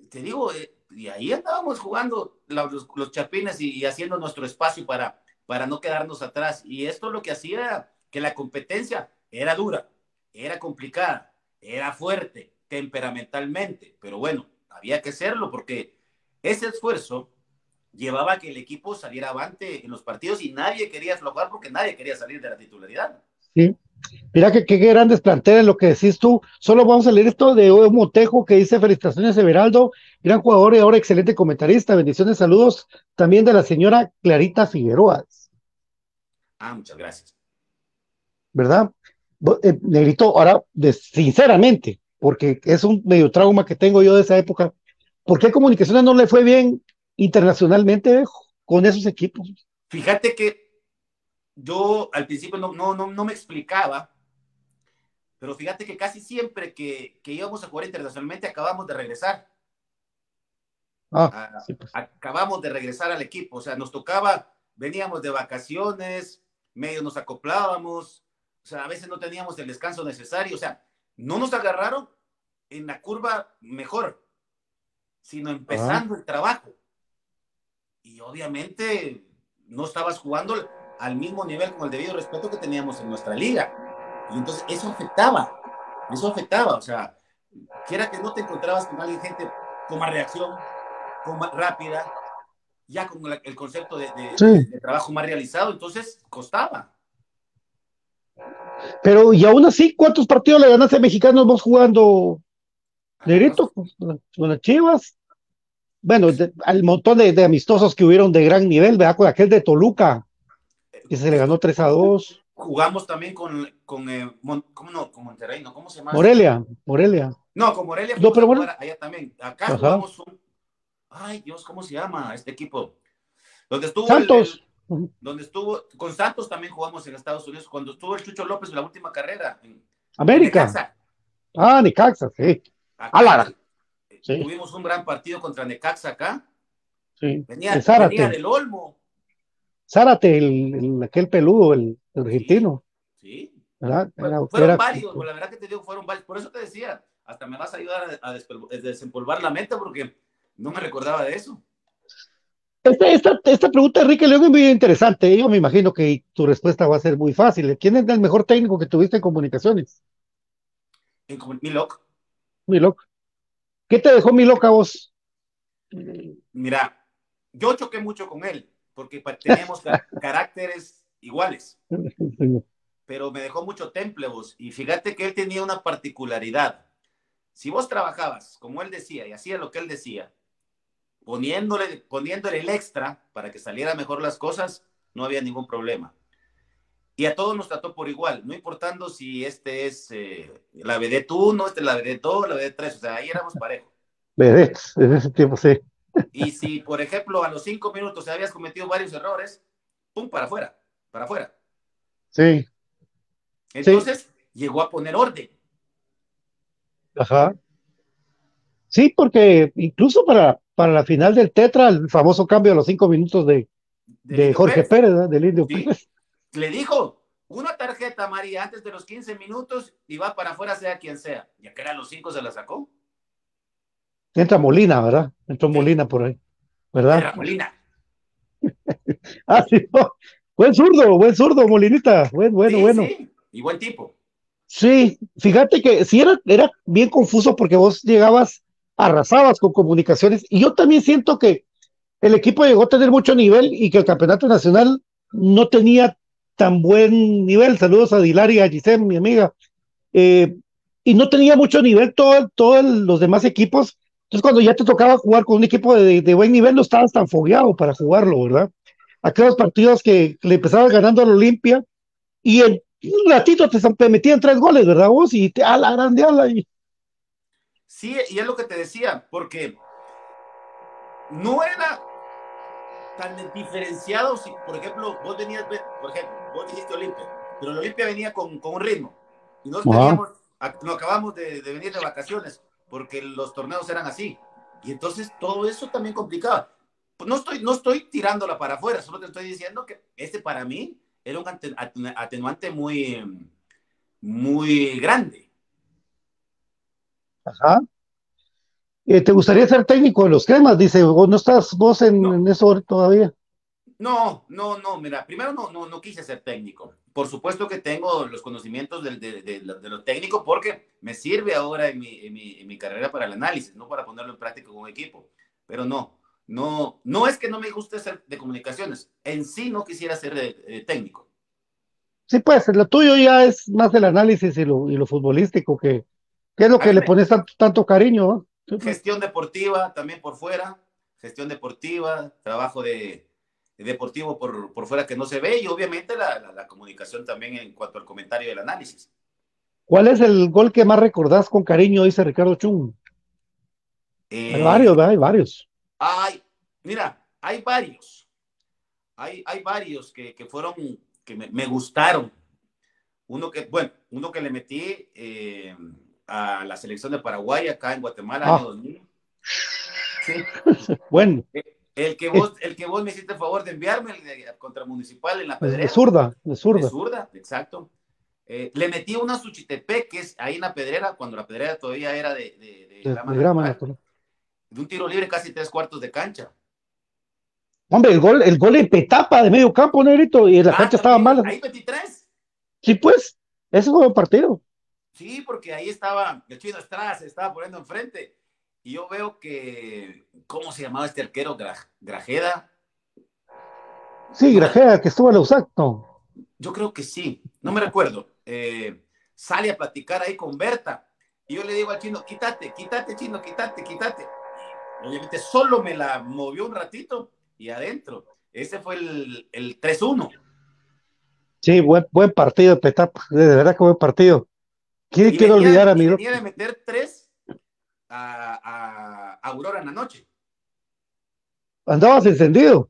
te digo, eh, y ahí andábamos jugando los, los chapines y, haciendo nuestro espacio para, para no quedarnos atrás. Y esto lo que hacía que la competencia era dura, era complicada, era fuerte, temperamentalmente, pero bueno, había que hacerlo porque ese esfuerzo llevaba a que el equipo saliera avante en los partidos y nadie quería aflojar porque nadie quería salir de la titularidad. Sí. Mira que qué grandes planteles lo que decís tú. Solo vamos a leer esto de Motejo que dice felicitaciones Everaldo, gran jugador y ahora excelente comentarista. Bendiciones, saludos también de la señora Clarita Figueroa. Ah, muchas gracias. ¿Verdad? Eh, Negrito, ahora, sinceramente, porque es un medio trauma que tengo yo de esa época, ¿por qué Comunicaciones no le fue bien internacionalmente con esos equipos? Fíjate que yo al principio no, no, no, no me explicaba, pero fíjate que casi siempre que, que íbamos a jugar internacionalmente acabamos de regresar. Ah, ah pues. Acabamos de regresar al equipo, o sea, nos tocaba, veníamos de vacaciones, medio nos acoplábamos, o sea, a veces no teníamos el descanso necesario, o sea, no nos agarraron en la curva mejor, sino empezando el trabajo. Y obviamente no estabas jugando al mismo nivel con el debido respeto que teníamos en nuestra liga. Y entonces eso afectaba, eso afectaba, o sea, quiera que no te encontrabas con alguien, gente con más reacción, con más rápida, ya con el concepto de, de, trabajo más realizado, entonces costaba. Pero y aún así, ¿cuántos partidos le ganaste a mexicanos vos jugando Negrito con las Chivas? Bueno, al montón de, amistosos que hubieron de gran nivel, ¿verdad? Con aquel de Toluca, que se le ganó 3 a 2. Jugamos también con, con eh, ¿cómo no? Con Monterrey, ¿no? ¿Cómo se llama? Morelia, Morelia. No, con Morelia. No, pero bueno. Allá también. Acá jugamos un. Ay, Dios, ¿cómo se llama este equipo? Donde estuvo. Santos. donde estuvo. Con Santos también jugamos en Estados Unidos. Cuando estuvo el Chucho López en la última carrera. En, América. ah, Nicaxa, sí. Acá, Tuvimos un gran partido contra Necaxa acá. Sí. Venía, venía del Olmo. Zárate, el, aquel peludo, el, argentino. Sí. ¿verdad? fueron varios, la verdad que te digo, fueron varios. Por eso te decía, hasta me vas a ayudar a, desempolvar la mente porque no me recordaba de eso. Esta, esta, pregunta, Enrique León, es muy interesante. Yo me imagino que tu respuesta va a ser muy fácil. ¿Quién es el mejor técnico que tuviste en comunicaciones? En Milok. Milok. ¿Qué te dejó mi loca vos? Mira, yo choqué mucho con él, porque teníamos caracteres iguales. Pero me dejó mucho temple vos. Y fíjate que él tenía una particularidad. Si vos trabajabas, como él decía, y hacía lo que él decía, poniéndole, poniéndole el extra para que saliera mejor las cosas, no había ningún problema. Y a todos nos trató por igual, no importando si este es eh, la BD 1, este es la BD 2, la BD 3, o sea, ahí éramos parejos. BD, en ese tiempo sí. Y si, por ejemplo, a los cinco minutos habías cometido varios errores, pum, para afuera, para afuera. Sí. Entonces, llegó a poner orden. Ajá. Sí, porque incluso para, para la final del Tetra, el famoso cambio a los cinco minutos de, de, Jorge Pérez, ¿no? del Indio Pérez le dijo, una tarjeta María antes de los 15 minutos y va para afuera sea quien sea. Ya que eran los cinco se la sacó. Entra Molina, ¿verdad? Entró Molina por ahí, ¿verdad? Era Molina. ah, sí, buen zurdo, buen zurdo, Molinita, buen, bueno, bueno. Sí. Y buen tipo. Sí, fíjate que sí era, era bien confuso porque vos llegabas, arrasabas con comunicaciones y yo también siento que el equipo llegó a tener mucho nivel y que el campeonato nacional no tenía tan buen nivel. Saludos a Dilar y a Giselle, mi amiga. Eh, y no tenía mucho nivel todos todo los demás equipos. Entonces, cuando ya te tocaba jugar con un equipo de, buen nivel, no estabas tan fogueado para jugarlo, ¿verdad? Aquellos partidos que le empezabas ganando al Olimpia y en un ratito te, metían tres goles, ¿verdad? Vos y te a la grande a la. Sí, y es lo que te decía, porque no era tan diferenciado si, por ejemplo, vos venías, por ejemplo, vos dijiste Olimpia, pero el Olimpia venía con, con un ritmo. Y nosotros teníamos, no acabamos de, de, venir de vacaciones porque los torneos eran así. Y entonces todo eso también complicaba. No estoy, no estoy tirándola para afuera, solo te estoy diciendo que este para mí era un atenuante muy, muy grande. Ajá. Eh, ¿Te gustaría ser técnico de los cremas? Dice, ¿o no estás vos en, en eso todavía? No, no, no, mira, primero no, no, no quise ser técnico. Por supuesto que tengo los conocimientos de, de, de, lo técnico porque me sirve ahora en mi, en, mi, en mi, carrera para el análisis, no para ponerlo en práctica con un equipo. Pero no, no, no es que no me guste ser de comunicaciones, en sí no quisiera ser técnico. Sí, pues, lo tuyo ya es más el análisis y lo, y lo futbolístico, que, que es lo que le pones tanto, tanto cariño. Pues. Gestión deportiva también por fuera, gestión deportiva, trabajo de deportivo por, por fuera que no se ve y obviamente la, la, comunicación también en cuanto al comentario del análisis. ¿Cuál es el gol que más recordás con cariño, dice Ricardo Chung? hay varios, ¿verdad? Hay varios. Hay, mira, hay varios. Hay, hay varios que, que fueron, que me, me, gustaron. Uno que, bueno, uno que le metí eh, a la selección de Paraguay acá en Guatemala, ah. año 2000. Sí. bueno. Eh, el que, vos, el que vos me hiciste el favor de enviarme el contra Municipal en la Pedrera. De zurda, de zurda. De zurda, exacto. Eh, le metí una Suchitepec, que es ahí en la Pedrera, cuando la Pedrera todavía era de, de, de, de grama, de un tiro libre casi tres cuartos de cancha. Hombre, el gol, el gol en petapa de medio campo, Negrito, y la ah, cancha estaba mala. Ahí 23. Sí, pues, ese fue el partido. Sí, porque ahí estaba el chino Estrada, se estaba poniendo enfrente. Y yo veo que, ¿cómo se llamaba este arquero? Grajeda. Sí, Grajeda, que estuvo en los actos. Yo creo que sí, no me recuerdo. Eh, sale a platicar ahí con Berta. Y yo le digo al chino, quítate, quítate, chino, quítate, quítate. Obviamente solo me la movió un ratito y adentro. Ese fue el, el 3-1. Sí, buen, buen partido, Petap. De verdad que buen partido. ¿Quién quiere olvidar a mi Tenía de meter tres a, a, Aurora en la noche. Andabas encendido.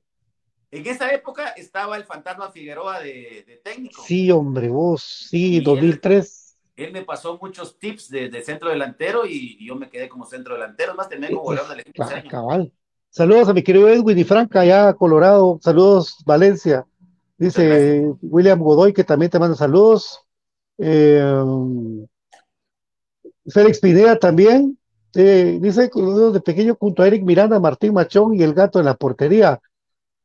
En esa época estaba el fantasma Figueroa de, de técnico. Sí, hombre, vos, sí, 2003 él me pasó muchos tips de, centro delantero y, yo me quedé como centro delantero, más también como goleador del equipo. cabal. Saludos a mi querido Edwin y Franca, allá Colorado. Saludos, Valencia. Dice William Godoy, que también te manda saludos. Eh, Félix Pineda también. Eh, dice de pequeño junto a Eric Miranda, Martín Machón y el gato en la portería.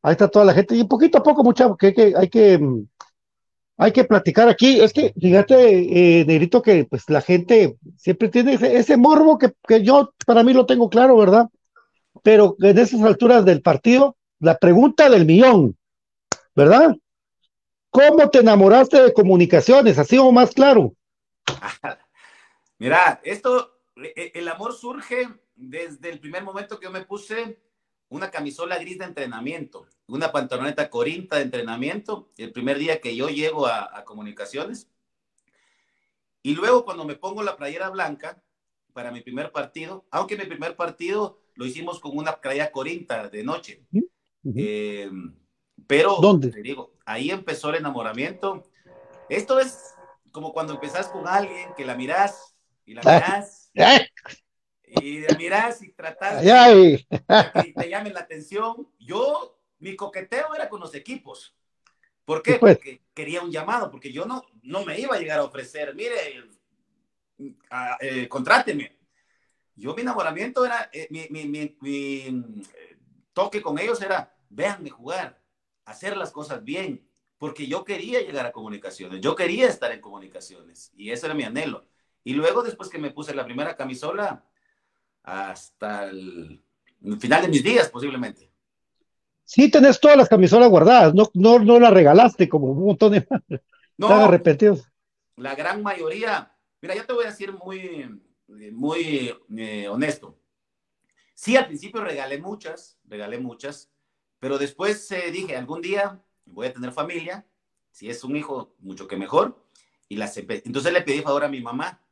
Ahí está toda la gente. Y poquito a poco, muchachos, que, que hay que hay que platicar aquí. Es que, fíjate, eh, Negrito, que pues la gente siempre tiene ese, morbo que, yo para mí lo tengo claro, ¿verdad? Pero en esas alturas del partido, la pregunta del millón, ¿verdad? ¿Cómo te enamoraste de comunicaciones? Así o más claro. Mira, esto, e, el amor surge desde el primer momento que yo me puse una camisola gris de entrenamiento, una pantaloneta corinta de entrenamiento, el primer día que yo llego a, comunicaciones. Y luego cuando me pongo la playera blanca para mi primer partido, aunque mi primer partido lo hicimos con una playera corinta de noche. Eh, pero, ¿Dónde? te digo, ahí empezó el enamoramiento. Esto es como cuando empezás con alguien que la mirás y la mirás. y miras y tratas de que te llame la atención. Yo, mi coqueteo era con los equipos. ¿Por qué? Pues. Porque quería un llamado, porque yo no, no me iba a llegar a ofrecer, mire, eh, contráteme. Yo mi enamoramiento era, eh, mi, mi, mi, mi, toque con ellos era, véanme jugar, hacer las cosas bien, porque yo quería llegar a comunicaciones, yo quería estar en comunicaciones, y ese era mi anhelo. Y luego, después que me puse la primera camisola, hasta el, final de mis días, posiblemente. Sí, tenés todas las camisolas guardadas, no, no, no las regalaste como un montón de... No, arrepentidos. La gran mayoría, mira, yo te voy a decir muy, muy eh, honesto. Sí, al principio regalé muchas, regalé muchas, pero después eh, dije, algún día voy a tener familia, si es un hijo, mucho que mejor, y las entonces le pedí favor a mi mamá,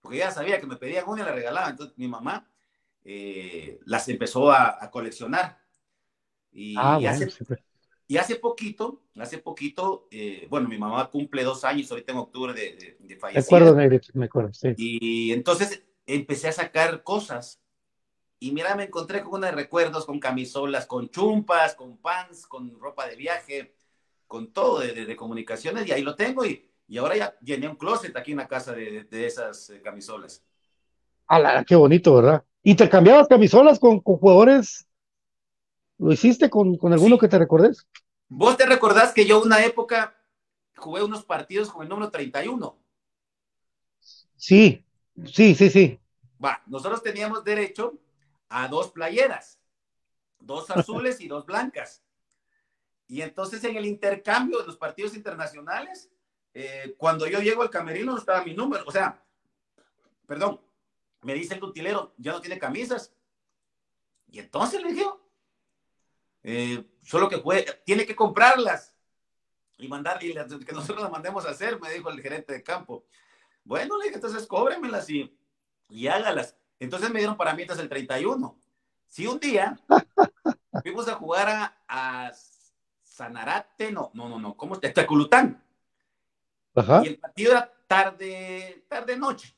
porque ya sabía que me pedían una y la regalaba. Entonces mi mamá eh, las empezó a, coleccionar. Y, ah, hace, pues. y, hace, poquito, hace poquito, eh, bueno, mi mamá cumple dos años, ahorita en octubre de, de, de Me acuerdo, me acuerdo, sí. Y entonces empecé a sacar cosas. Y mira, me encontré con una de recuerdos, con camisolas, con chumpas, con pants, con ropa de viaje, con todo de, de comunicaciones, y ahí lo tengo. Y, y ahora ya llené un closet aquí en la casa de, esas eh, camisolas. ¡Hala, qué bonito, ¿verdad? ¿Y te cambiabas camisolas con, jugadores? ¿Lo hiciste con, alguno que te recordes? ¿Vos te recordás que yo una época jugué unos partidos con el número 31? Sí, sí, sí, sí. Va, nosotros teníamos derecho a dos playeras, dos azules y dos blancas. Y entonces en el intercambio de los partidos internacionales, eh, cuando yo llego al camerino no estaba mi número, o sea, perdón, me dice el utilero, ya no tiene camisas. Y entonces le dije, Eh, solo que puede, tiene que comprarlas y mandar, y que nosotros las mandemos a hacer, me dijo el gerente de campo. Bueno, le dije, entonces cóbremelas y, y hágalas. Entonces me dieron para mientras el 31. Si un día fuimos a jugar a, a Sanarate, no, no, no, no, ¿cómo está? Teculután. Y el partido era tarde, tarde noche.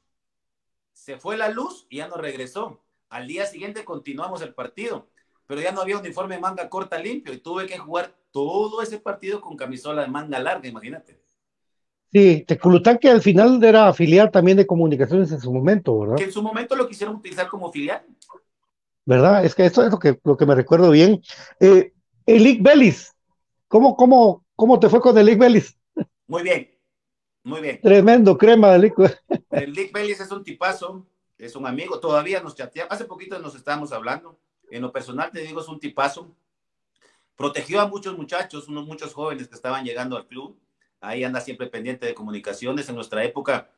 Se fue la luz y ya no regresó. Al día siguiente continuamos el partido, pero ya no había uniforme manga corta limpio y tuve que jugar todo ese partido con camisola de manga larga, imagínate. Sí, Teculután que al final era filial también de comunicaciones en su momento, ¿verdad? Que en su momento lo quisieron utilizar como filial. ¿Verdad? Es que esto es lo que, lo que me recuerdo bien. Eh, Elic Bellis, ¿cómo, cómo, ¿cómo te fue con Elic Bellis? Muy bien, muy bien. Tremendo crema de lic. El Lick Bellis es un tipazo, es un amigo, todavía nos chateamos, hace poquito nos estábamos hablando. En lo personal te digo, es un tipazo. Protegió a muchos muchachos, unos muchos jóvenes que estaban llegando al club. Ahí anda siempre pendiente de comunicaciones. En nuestra época,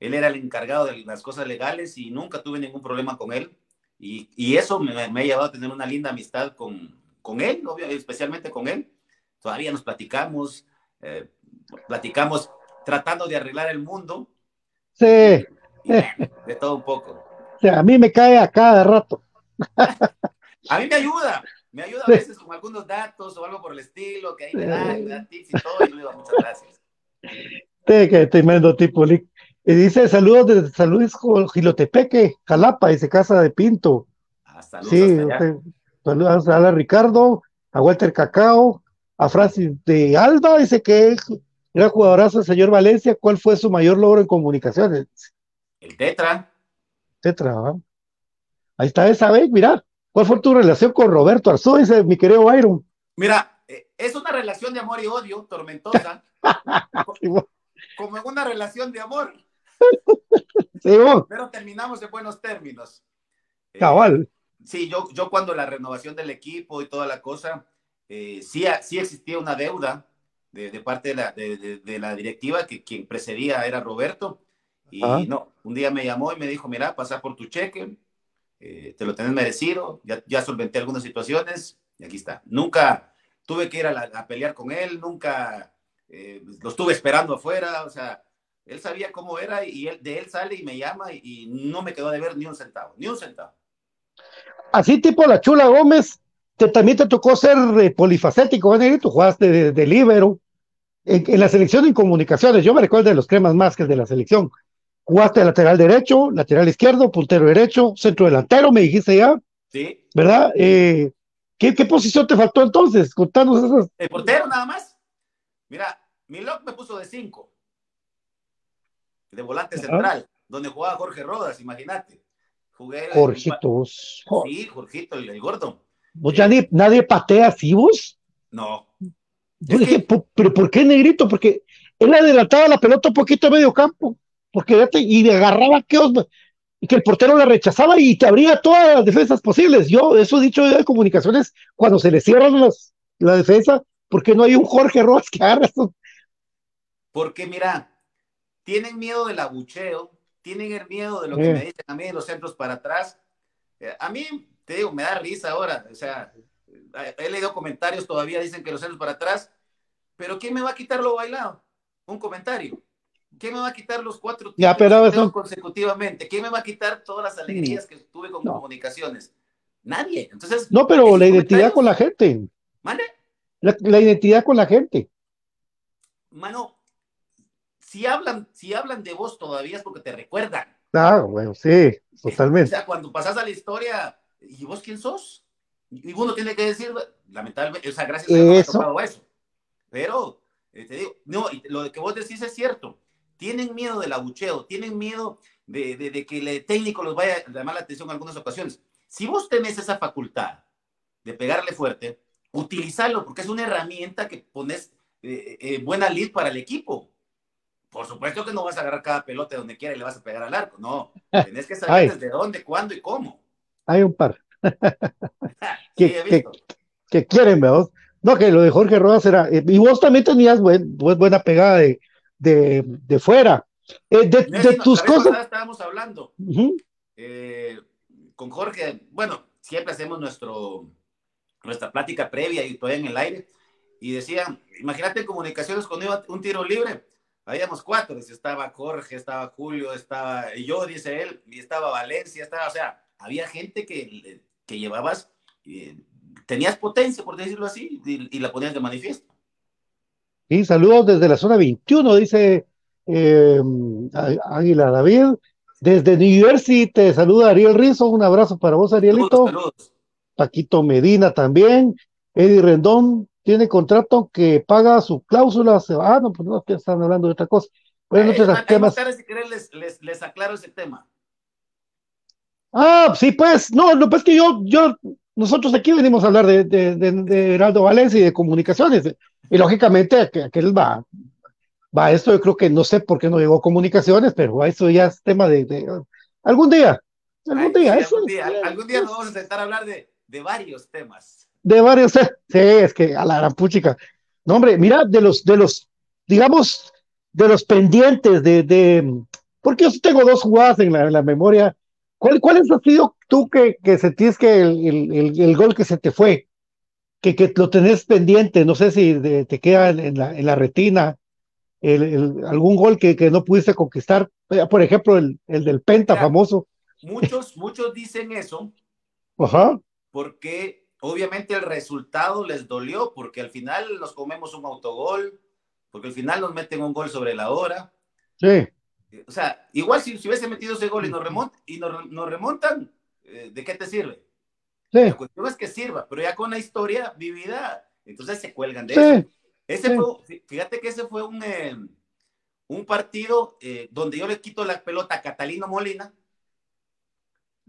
él era el encargado de las cosas legales y nunca tuve ningún problema con él. Y, y eso me, me, ha llevado a tener una linda amistad con, con él, especialmente con él. Todavía nos platicamos, eh, platicamos tratando de arreglar el mundo. Sí. de todo un poco. O sea, a mí me cae a cada rato. a mí me ayuda, me ayuda a veces con algunos datos o algo por el estilo, que ahí me da, me da tips y todo, y yo digo, muchas gracias. Sí, que tremendo tipo, Lick. Y dice saludos de San Luis Gilotepeque, Jalapa, dice Casa de Pinto. Ah, saludos sí, saludos a Ricardo, a Walter Cacao, a Francis de Alba, dice que era jugadorazo el señor Valencia. ¿Cuál fue su mayor logro en comunicaciones? El Tetra. Tetra, ¿ah? Ahí está esa vez, mira. ¿Cuál fue tu relación con Roberto Arzú? Dice mi querido Byron. Mira, eh, es una relación de amor y odio, tormentosa. como en una relación de amor. Sí, Pero terminamos en buenos términos. Eh, Cabal. sí, yo, yo cuando la renovación del equipo y toda la cosa, eh, sí, sí existía una deuda de, parte de la, de, la, directiva, que quien precedía era Roberto. Y no, un día me llamó y me dijo, mira, pasa por tu cheque, eh, te lo tenés merecido, ya, ya solventé algunas situaciones y aquí está. Nunca tuve que ir a, pelear con él, nunca eh, lo estuve esperando afuera, o sea, él sabía cómo era y él, de él sale y me llama y, no me quedó de ver ni un centavo, ni un centavo. Así tipo la Chula Gómez, te, también te tocó ser eh, polifacético, tú jugaste de, de libero, en, la selección en comunicaciones, yo me recuerdo de los cremas más que de la selección. Jugaste de lateral derecho, lateral izquierdo, puntero derecho, centro delantero, me dijiste ya. Sí. ¿Verdad? Eh, ¿qué, posición te faltó entonces? Contanos esas. El portero nada más. Mira, Milok me puso de cinco. De volante central, donde jugaba Jorge Rodas, imagínate. Jugué. Jorgito. Sí, Jorgito, el, gordo. ¿Vos ya nadie patea así vos? No. Yo dije, ¿pero por qué negrito? Porque él adelantaba la pelota un poquito a medio campo, porque y agarraba que, y que el portero la rechazaba y te abría todas las defensas posibles. Yo, eso he dicho de comunicaciones, cuando se le cierran las, la defensa, porque no hay un Jorge Rojas que agarre esto. Porque mira, tienen miedo del abucheo, tienen el miedo de lo que me dicen a mí de los centros para atrás. Eh, a mí, te digo, me da risa ahora, o sea, he leído comentarios todavía, dicen que los centros para atrás, pero ¿quién me va a quitar lo bailado? Un comentario. ¿Quién me va a quitar los cuatro ya, pero consecutivamente? ¿Quién me va a quitar todas las alegrías que tuve con comunicaciones? Nadie. Entonces, no, pero la identidad con la gente. ¿Vale? La, identidad con la gente. Mano, si hablan, si hablan de vos todavía es porque te recuerdan. Ah, bueno, sí, totalmente. O sea, cuando pasas a la historia, ¿y vos quién sos? Y uno tiene que decir, lamentablemente, o sea, gracias a Dios ha tocado eso. Pero, eh, te digo, no, lo que vos decís es cierto. Tienen miedo del abucheo, tienen miedo de, de, que el técnico los vaya a llamar la atención en algunas ocasiones. Si vos tenés esa facultad de pegarle fuerte, utilizarlo porque es una herramienta que pones eh, eh, buena lead para el equipo. Por supuesto que no vas a agarrar cada pelota donde quiera y le vas a pegar al arco. No, tenés que saber desde dónde, cuándo y cómo. Hay un par. que, quieren, ¿verdad? No, que lo de Jorge Rodas era. Eh, y vos también tenías buena pegada de, de, fuera. Eh, de, tus cosas. Estábamos hablando eh, con Jorge. Bueno, siempre hacemos nuestro nuestra plática previa y todavía en el aire, y decía, imagínate en comunicaciones cuando iba un tiro libre, habíamos cuatro, dice, estaba Jorge, estaba Julio, estaba yo, dice él, y estaba Valencia, estaba, o sea, había gente que, que llevabas, eh, tenías potencia, por decirlo así, y, la ponías de manifiesto. Y saludos desde la zona 21, dice eh, Águila David. Desde New Jersey te saluda Ariel Rizzo, un abrazo para vos, Arielito. Paquito Medina también. Eddie Rendón tiene contrato que paga su cláusula. Ah, no, pues no, están hablando de otra cosa. Bueno, eh, temas. si querés, les, les, les, aclaro ese tema. Ah, sí, pues, no, no, pues que yo, yo, nosotros aquí venimos a hablar de, de, de, Heraldo Valencia y de comunicaciones. Y lógicamente aquel va, va esto, yo creo que no sé por qué no llegó comunicaciones, pero eso ya es tema de, algún día. Algún día, algún, día algún día nos vamos a sentar a hablar de, varios temas. De varios, sí, es que a la gran puchica. No, hombre, mira, de los, de los, digamos, de los pendientes de, de porque yo tengo dos jugadas en la, en la memoria. ¿Cuál, ¿Cuál ha sido tú que, que sentís que el, el, el, gol que se te fue, que, que lo tenés pendiente, no sé si te queda en la, en la retina, el, algún gol que, que, no pudiste conquistar, por ejemplo, el, el del Penta famoso. Muchos, muchos dicen eso. Ajá. Porque obviamente el resultado les dolió, porque al final nos comemos un autogol, porque al final nos meten un gol sobre la hora. Sí. O sea, igual si, si hubiese metido ese gol y nos, remontan, y nos, remontan, eh, ¿de qué te sirve? Sí. La cuestión es que sirva, pero ya con la historia vivida, entonces se cuelgan de eso. Ese fue, fíjate que ese fue un, eh, un partido eh, donde yo le quito la pelota a Catalino Molina.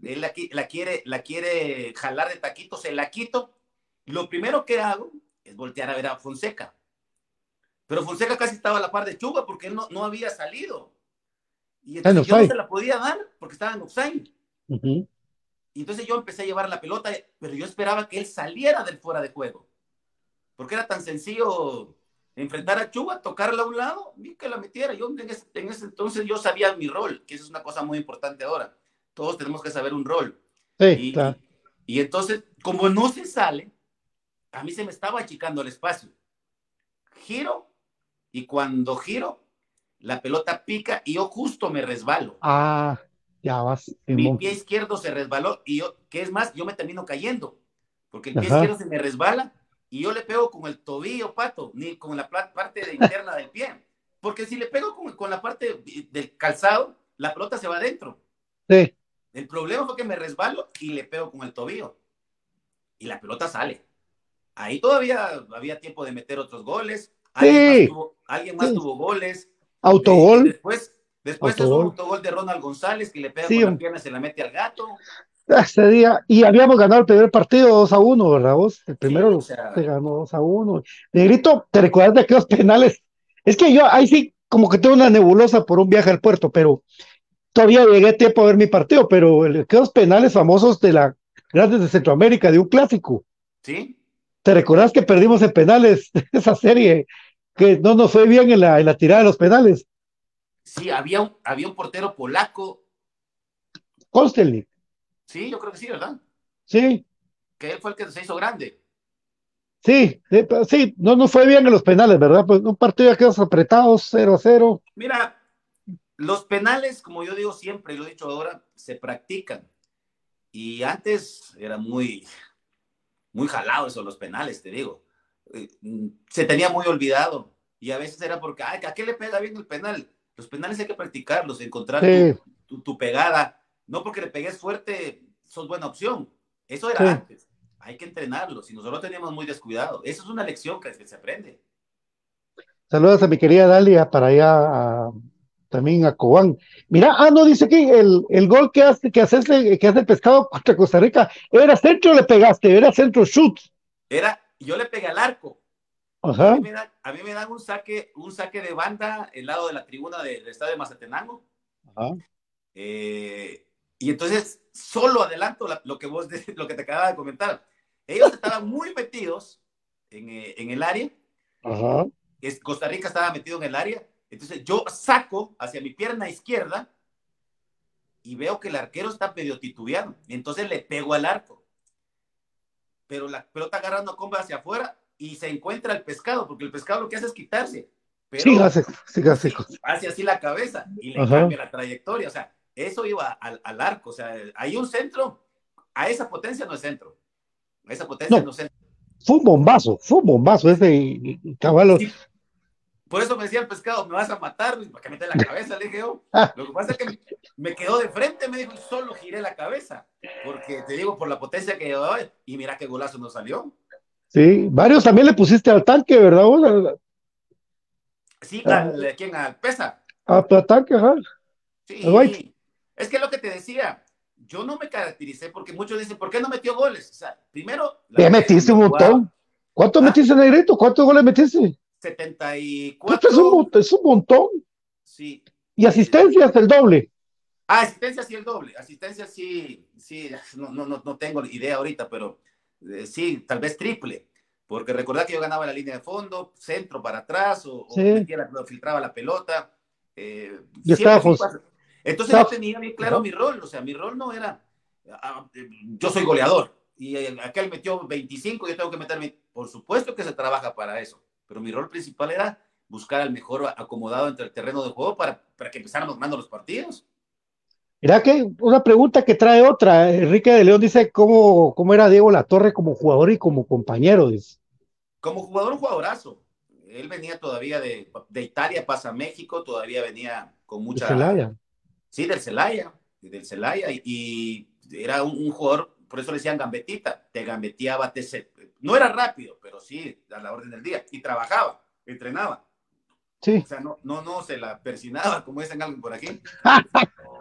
Él la, la, quiere, la quiere jalar de taquito, se la quito. Lo primero que hago es voltear a ver a Fonseca. Pero Fonseca casi estaba a la par de Chuba porque él no, no había salido. Y entonces yo no se la podía dar porque estaba en offside. Y entonces yo empecé a llevar la pelota, pero yo esperaba que él saliera del fuera de juego. Porque era tan sencillo enfrentar a Chuba, tocarla a un lado y que la metiera. Yo en ese, entonces yo sabía mi rol, que eso es una cosa muy importante ahora. Todos tenemos que saber un rol. Sí, y, claro. y, entonces, como no se sale, a mí se me estaba achicando el espacio. Giro y cuando giro, la pelota pica y yo justo me resbalo. Ah, ya vas. Mi pie izquierdo se resbaló y yo, ¿qué es más? Yo me termino cayendo, porque el pie izquierdo se me resbala y yo le pego con el tobillo, pato, ni con la parte de interna del pie. Porque si le pego con, con, la parte del calzado, la pelota se va adentro. Sí. El problema fue que me resbalo y le pego con el tobillo. Y la pelota sale. Ahí todavía había tiempo de meter otros goles. Alguien más tuvo, goles. Autogol. Eh, después, después autogol. un autogol de Ronald González que le pega con la pierna y se la mete al gato ese día, y habíamos ganado el primer partido 2 a 1, ¿verdad vos? El primero se ganó 2 a 1. Negrito, ¿te recuerdas de aquellos penales? Es que yo ahí sí, como que tengo una nebulosa por un viaje al puerto, pero todavía llegué a tiempo a ver mi partido, pero aquellos penales famosos de la Grandes de Centroamérica, de un clásico. Sí. ¿Te recuerdas que perdimos en penales esa serie? Que no nos fue bien en la, en la tirada de los penales. Sí, había un, había un portero polaco. Kostelnik. Sí, yo creo que sí, ¿verdad? Sí. Que él fue el que se hizo grande. Sí, sí, no no fue bien en los penales, ¿verdad? Pues un partido ya quedó apretado, 0 a 0. Mira, los penales, como yo digo siempre, y lo he dicho ahora, se practican. Y antes era muy, muy jalado eso, los penales, te digo. Eh, se tenía muy olvidado. Y a veces era porque, ay, ¿a qué le pega bien el penal? Los penales hay que practicarlos, encontrar tu, tu, pegada no porque le pegues fuerte, sos buena opción. Eso era antes. Hay que entrenarlo. Si nosotros teníamos muy descuidado. Eso es una lección que, se aprende. Saludos a mi querida Dalia para allá también a Cobán. Mira, ah, no, dice aquí el, el gol que hace, que haces, que hace el pescado contra Costa Rica, ¿era centro o le pegaste? ¿Era centro shoot? Era, yo le pegué al arco. Ajá. A, mí me dan, un saque, un saque de banda el lado de la tribuna del estadio de Mazatenango. Ajá. Eh, y entonces, solo adelanto lo, que vos, lo que te acababa de comentar. Ellos estaban muy metidos en, eh, en el área. Ajá. Costa Rica estaba metido en el área. Entonces yo saco hacia mi pierna izquierda y veo que el arquero está medio titubeando. Entonces le pego al arco. pero la pelota agarra una comba hacia afuera y se encuentra el pescado, porque el pescado lo que hace es quitarse. Pero Sí, hace, sí, hace. hace así la cabeza y le Ajá. cambia la trayectoria. O sea, eso iba al, al arco. O sea, hay un centro, a esa potencia no es centro. A esa potencia No. no, es centro. Fue un bombazo, fue un bombazo ese caballo. Sí. Por eso me decía el pescado, me vas a matar, para que mete la cabeza, le dije yo. Ah. Lo que pasa es que me, me quedó de frente, me dijo, y solo giré la cabeza. Porque te digo, por la potencia que llevaba, y mira qué golazo nos salió. Sí, varios también le pusiste al tanque, ¿verdad? vos? Sí, Ah. al, ¿quién? Al Pesa. A tu ataque, ajá. Sí, Al es que lo que te decía, yo no me caractericé porque muchos dicen, ¿por qué no metió goles? O sea, primero... Ya metiste un montón. ¿Cuánto Ah. metiste, Negrito? ¿Cuántos goles metiste? 74. Esto es un, es un montón. Sí. Y asistencias, el doble. Ah, asistencia sí el doble. Asistencia sí, sí, no, no, no, no tengo idea ahorita, pero eh, sí, tal vez triple. Porque recordad que yo ganaba la línea de fondo, centro para atrás, o, o Sí. metía la- filtraba la pelota. eh, Entonces estaba- yo tenía bien claro mi rol, o sea, mi rol no era, ah, yo soy goleador, y aquel metió 25, yo tengo que meterme, por supuesto que se trabaja para eso, pero mi rol principal era buscar al mejor acomodado entre el terreno de juego para, para que empezáramos ganando los partidos. Mira que una pregunta que trae otra. Enrique de León dice cómo, cómo era Diego Latorre como jugador y como compañero. dice. Como jugador, un jugadorazo. Él venía todavía de, de Italia, pasa a México, todavía venía con mucha... Celaya. Sí, del Celaya, del Celaya, y, y era un, un jugador, por eso le decían gambetita, te gambeteaba, te se- no era rápido, pero sí, a la orden del día, y trabajaba, entrenaba. Sí. O sea, no, no, no se la persinaba, como dicen alguien por aquí.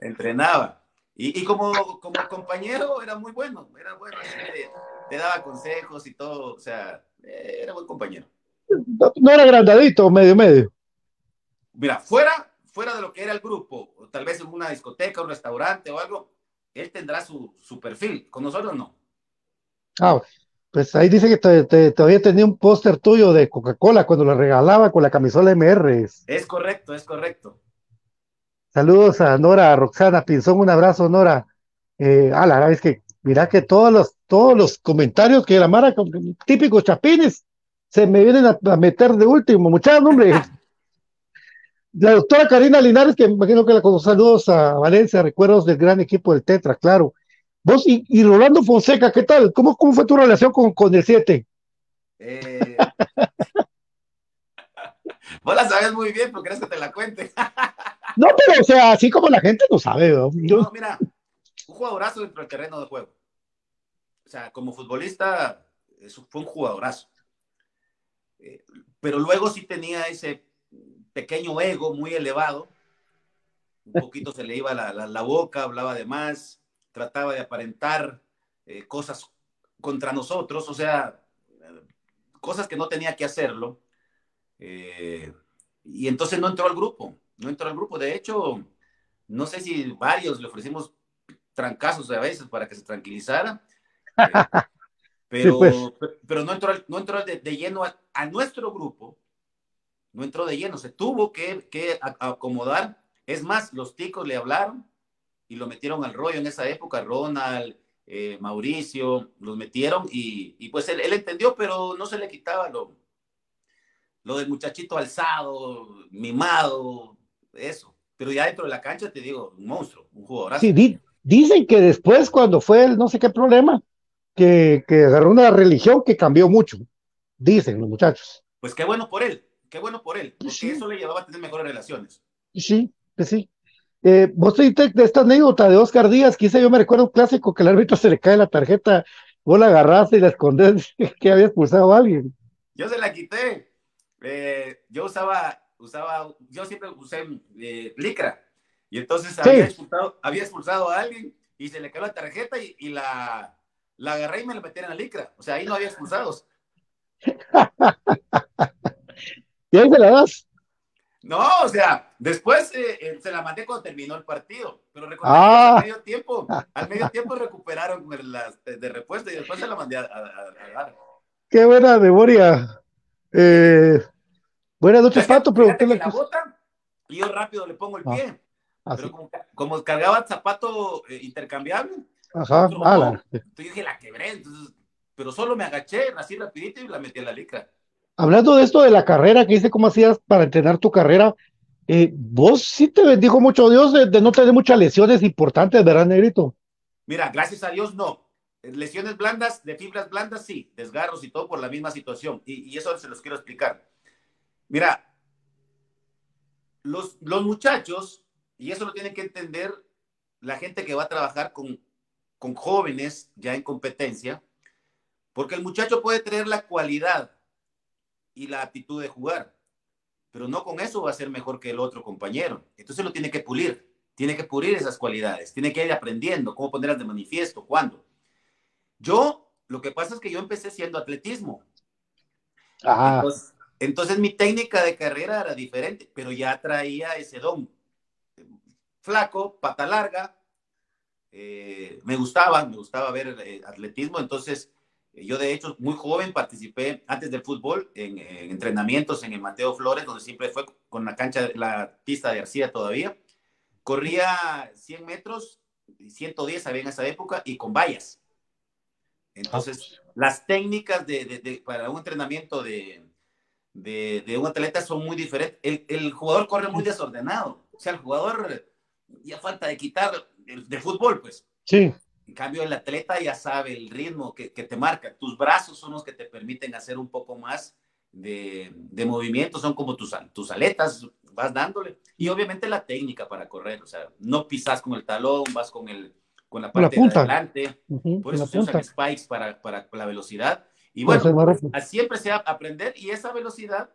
entrenaba. Y, y como, como compañero era muy bueno, era bueno, así que te daba consejos y todo, o sea, eh, era buen compañero. No, no era grandadito, medio, medio. Mira, fuera, fuera de lo que era el grupo, o tal vez en una discoteca, un restaurante o algo, él tendrá su, su perfil. Con nosotros no. Ah, pues ahí dice que te- te- todavía tenía un póster tuyo de Coca-Cola cuando lo regalaba con la camisola MR. Es correcto, es correcto. Saludos a Nora, a Roxana Pinzón, un abrazo, Nora. Eh, ah, la es que, mira que todos los, todos los comentarios que la Mara, típicos chapines, se me vienen a, a meter de último, muchachos, hombre. La doctora Karina Linares, que imagino que la con saludos a Valencia, recuerdos del gran equipo del Tetra, claro. Vos y, y Rolando Fonseca, ¿qué tal? ¿Cómo, cómo fue tu relación con, con el 7? Eh, Vos la sabes muy bien, pero crees que te la cuente. No, pero o sea, así como la gente no sabe, ¿no? Yo- No, mira, un jugadorazo dentro del terreno de juego. O sea, como futbolista, eso fue un jugadorazo. Eh, pero luego sí tenía ese pequeño ego muy elevado. Un poquito se le iba la, la- la boca, hablaba de más, trataba de aparentar eh, cosas contra nosotros, o sea, eh, cosas que no tenía que hacerlo. Eh, y entonces no entró al grupo, no entró al grupo. De hecho, no sé si varios le ofrecimos trancazos a veces para que se tranquilizara, eh, pero, Sí, pues. pe- pero no entró, no entró de, de lleno a, a nuestro grupo, no entró de lleno, se tuvo que, que acomodar. Es más, los ticos le hablaron y lo metieron al rollo en esa época, Ronald, eh, Mauricio, los metieron y, y pues él, él entendió, pero no se le quitaba lo, lo del muchachito alzado, mimado, eso. Pero ya dentro de la cancha te digo, un monstruo, un jugadorazo. Sí, di- dicen que después, cuando fue el no sé qué problema, que, que agarró una religión que cambió mucho. Dicen los muchachos. Pues qué bueno por él, qué bueno por él, porque Sí. eso le llevaba a tener mejores relaciones. Sí, que sí. Eh, vos dijiste de esta anécdota de Oscar Díaz, quizá yo me recuerdo un clásico que el árbitro se le cae la tarjeta, vos la agarraste y la escondés que había expulsado a alguien. Yo se la quité. Eh, yo usaba, usaba, yo siempre usé eh, licra. Y entonces Sí. había, expulsado, había expulsado a alguien y se le cayó la tarjeta y, y la, la agarré y me la metí en la licra. O sea, ahí no había expulsados. Y ahí se la das. No, o sea, después eh, eh, se la mandé cuando terminó el partido. Pero recordé Ah. que al medio tiempo, al medio tiempo recuperaron las de, repuesto y después se la mandé a, a- a- a dar. Qué buena memoria. Eh, buenas noches, Pato. que Pregúntale. la botan y yo rápido le pongo el Ah, pie. Así. Pero como, como cargaba zapato eh, intercambiable, Ajá. ah, la- entonces dije, la quebré. Entonces pero solo me agaché así rapidito y la metí a la licra. Hablando de esto de la carrera, que dice cómo hacías para entrenar tu carrera, eh, vos sí te bendijo mucho Dios de, no tener muchas lesiones importantes, ¿verdad, Negrito? Mira, gracias a Dios no. Lesiones blandas, de fibras blandas, sí, desgarros y todo por la misma situación. Y, eso se los quiero explicar. Mira, los, los muchachos, y eso lo tienen que entender la gente que va a trabajar con, con jóvenes ya en competencia, porque el muchacho puede tener la cualidad y la actitud de jugar, pero no con eso va a ser mejor que el otro compañero. Entonces lo tiene que pulir, tiene que pulir esas cualidades, tiene que ir aprendiendo cómo ponerlas de manifiesto, cuándo. Yo, lo que pasa es que yo empecé siendo atletismo. Entonces, entonces mi técnica de carrera era diferente, pero ya traía ese don. Flaco, pata larga, eh, me gustaba, me gustaba ver eh, atletismo, entonces eh, yo de hecho muy joven participé antes del fútbol en, entrenamientos en el Mateo Flores, donde siempre fue con la cancha, la pista de García todavía. Corría 100 metros, 110 había en esa época, y con vallas. Entonces, las técnicas de, para un entrenamiento de, de, un atleta son muy diferentes. El, el, jugador corre muy desordenado. O sea, el jugador ya falta de quitar de fútbol, pues. Sí. En cambio, el atleta ya sabe el ritmo que, que, te marca. Tus brazos son los que te permiten hacer un poco más de, de movimiento, son como tus, tus aletas, vas dándole. Y obviamente la técnica para correr, o sea, no pisas con el talón, vas con, el, con la parte de adelante. Por eso se usan spikes para, para la velocidad. Y bueno, siempre se va a aprender y esa velocidad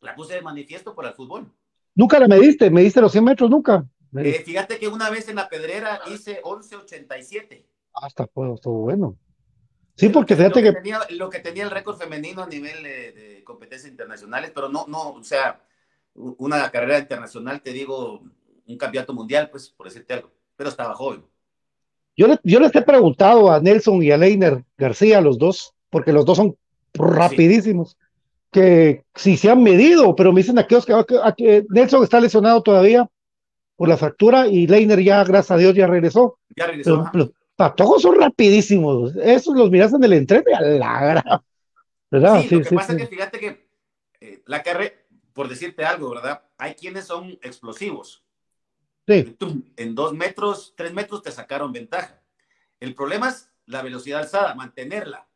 la puse de manifiesto para el fútbol. Nunca la mediste, mediste los 100 metros, nunca. Eh, fíjate que una vez en la pedrera hice 11.87. Hasta pues, estuvo bueno. Sí, porque fíjate que, Tenía, lo que tenía el récord femenino a nivel de, competencias internacionales, pero no, no, o sea, una carrera internacional, te digo, un campeonato mundial, pues, por decirte algo, pero estaba joven. Yo, le, yo les he preguntado a Nelson y a Leiner García, los dos, porque los dos son rapidísimos, que si se han medido, pero me dicen aquellos que, que Nelson está lesionado todavía, por la fractura y Leiner ya, gracias a Dios, ya regresó. Ya regresó. Pero, los son rapidísimos. Esos los miras en el entreno y a la ¿Verdad? Sí, lo que pasa es que fíjate que eh, la carrera, por decirte algo, ¿verdad? Hay quienes son explosivos. Sí. en dos metros, tres metros te sacaron ventaja. El problema es la velocidad alzada, mantenerla,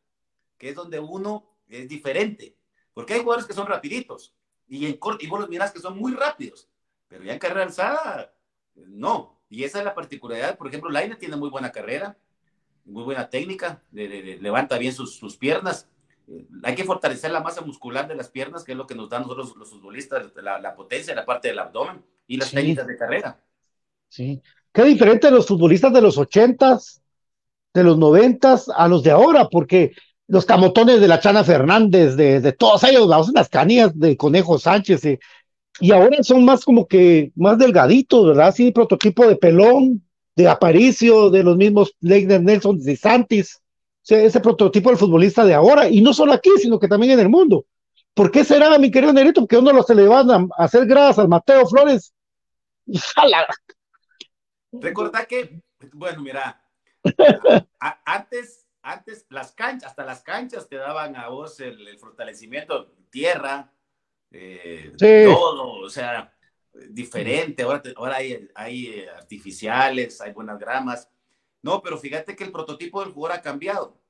que es donde uno es diferente. Porque hay jugadores que son rapiditos y en corto, y vos los miras que son muy rápidos, pero ya en carrera alzada no, y esa es la particularidad. Por ejemplo, Laine tiene muy buena carrera, muy buena técnica, levanta bien sus, piernas. Eh, hay que fortalecer la masa muscular de las piernas, que es lo que nos dan nosotros los futbolistas, la, potencia, la parte del abdomen y las técnicas de carrera. Sí. Qué diferente los futbolistas de los ochentas, de los noventas a los de ahora, porque los camotones de la Chana Fernández, de, de todos ellos, las canías de Conejo Sánchez, y ahora son más como que más delgaditos, ¿verdad? Sí, prototipo de pelón, de Aparicio, de los mismos Leigner Nelson, de Santis, ese prototipo del futbolista de ahora, y no solo aquí, sino que también en el mundo. ¿Por qué será, mi querido Nerito? Porque uno se le van a hacer gradas al Mateo Flores. ¡Jala! Recordá que, bueno, mira, antes, antes las canchas, hasta las canchas te daban a vos el, el fortalecimiento, tierra, eh, todo, o sea, diferente. Ahora, ahora hay, hay eh, artificiales, hay buenas gramas. No, pero fíjate que el prototipo del jugador ha cambiado.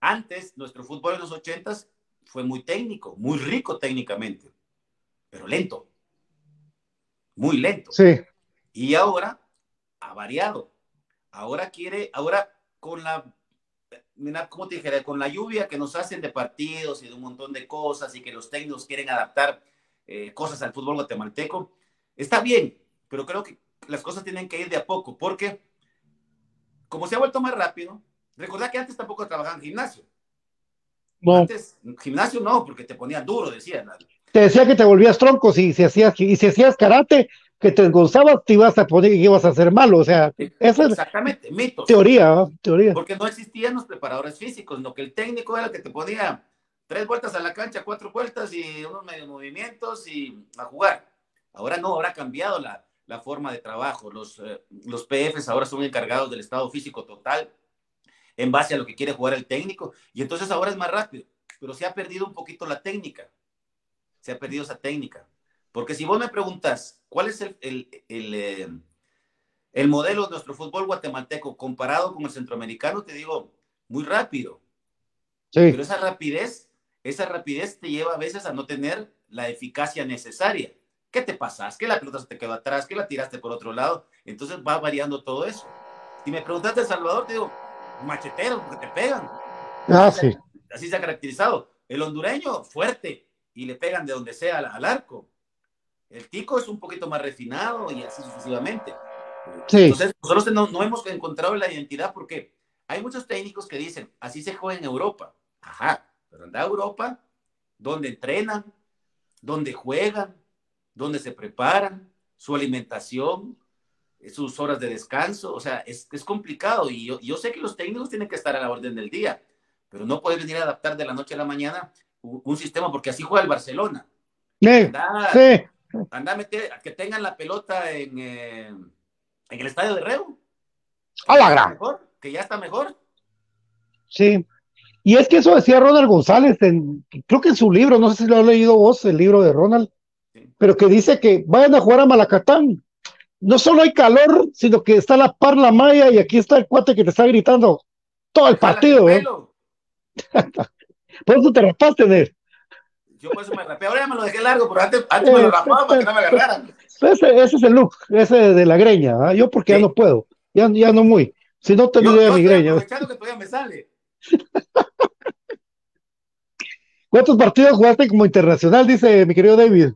Antes, nuestro fútbol en los ochentas fue muy técnico, muy rico técnicamente, pero lento. Muy lento. Sí. Y ahora ha variado. Ahora quiere, ahora con la mira, ¿cómo te dijera? Con la lluvia que nos hacen de partidos y de un montón de cosas y que los técnicos quieren adaptar eh, cosas al fútbol guatemalteco, está bien, pero creo que las cosas tienen que ir de a poco, porque como se ha vuelto más rápido, recordad que antes tampoco trabajaba en gimnasio. No. Antes, gimnasio no, porque te ponían duro, decían. Te decía que te volvías tronco y si hacías, y si hacías karate, que te gozabas, te ibas a poner y ibas a hacer malo. O sea, esa es exactamente, mitos. Teoría, teoría. Porque no existían los preparadores físicos, sino que el técnico era el que te ponía tres vueltas a la cancha, cuatro vueltas y unos medios movimientos y a jugar. Ahora no, ahora ha cambiado la, la forma de trabajo. Los, eh, los PFs ahora son encargados del estado físico total. en base a lo que quiere jugar el técnico. Y entonces ahora es más rápido, pero se ha perdido un poquito la técnica. Se ha perdido esa técnica. Porque si vos me preguntas cuál es el, el, el, eh, el modelo de nuestro fútbol guatemalteco comparado con el centroamericano, te digo, muy rápido. Sí. Pero esa rapidez, esa rapidez te lleva a veces a no tener la eficacia necesaria. ¿Qué te pasas? Que la pelota se te quedó atrás, que la tiraste por otro lado. Entonces va variando todo eso. Si me preguntaste El Salvador, te digo, machetero, porque te pegan. Ah, así, sí. se, así se ha caracterizado. El hondureño, fuerte, y le pegan de donde sea al, al arco. El tico es un poquito más refinado y así sucesivamente. Sí. Entonces, nosotros no, no hemos encontrado la identidad porque hay muchos técnicos que dicen, así se juega en Europa. Ajá, pero anda a Europa, donde entrenan, donde juegan, donde se preparan, su alimentación, sus horas de descanso, o sea, es, es complicado y yo, yo, sé que los técnicos tienen que estar a la orden del día, pero no puedes venir a adaptar de la noche a la mañana un, un sistema porque así juega el Barcelona. Sí, Anda, sí. anda a meter, a que tengan la pelota en, eh, en el estadio de Reu. A la gran. Mejor, que ya está mejor. Sí. Y es que eso decía Ronald González, en, creo que en su libro, no sé si lo has leído vos, el libro de Ronald, sí. pero que dice que vayan a jugar a Malacatán. No solo hay calor, sino que está la par la malla y aquí está el cuate que te está gritando todo el partido. ¿eh? por eso te rapaste, Ned. Yo por eso me rapé. Ahora ya me lo dejé largo, pero antes, antes me lo rapaba para que no me agarraran. Ese, ese es el look, ese de la greña. ¿eh? Yo porque sí. ya no puedo, ya, ya no muy. Si no tendría mi greña. Aprovechando que todavía me sale. ¿Cuántos partidos jugaste como internacional? Dice mi querido David.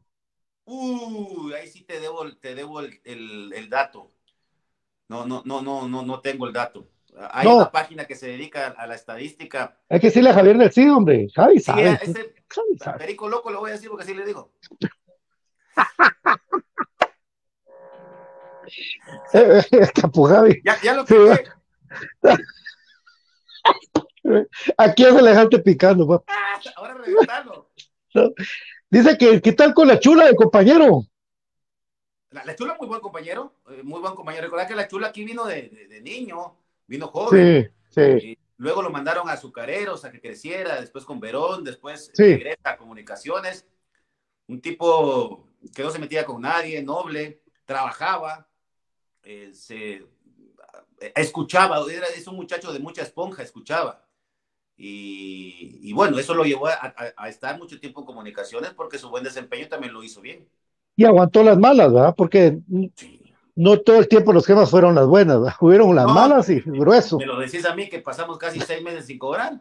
Uh, ahí sí te debo, te debo el, el, el, dato. No, no, no, no, no, no tengo el dato. Hay no. una página que se dedica a la estadística. Hay que decirle a Javier del sí, hombre. Javi sabe. Sí, ese, Javi sabe. Perico loco lo voy a decir porque así le digo. Capu Javi. Ya, ya lo que. Aquí es elegante picando, papá. Ah, ahora reventalo. Dice que qué tal con la chula de compañero. La, la chula muy buen compañero, eh, muy buen compañero. Recordad que la chula aquí vino de, de, de niño, vino joven. Sí, sí. luego lo mandaron a Azucareros a que creciera, después con Verón, después sí. regresa a Comunicaciones. Un tipo que no se metía con nadie, noble, trabajaba, eh, se escuchaba, era, es un muchacho de mucha esponja, escuchaba. Y, y bueno, eso lo llevó a, a, a, estar mucho tiempo en comunicaciones porque su buen desempeño también lo hizo bien. Y aguantó las malas, ¿verdad? Porque sí. No todo el tiempo los gemas fueron las buenas. Hubieron las no, malas y grueso. Me lo decís a mí que pasamos casi seis meses sin cobrar.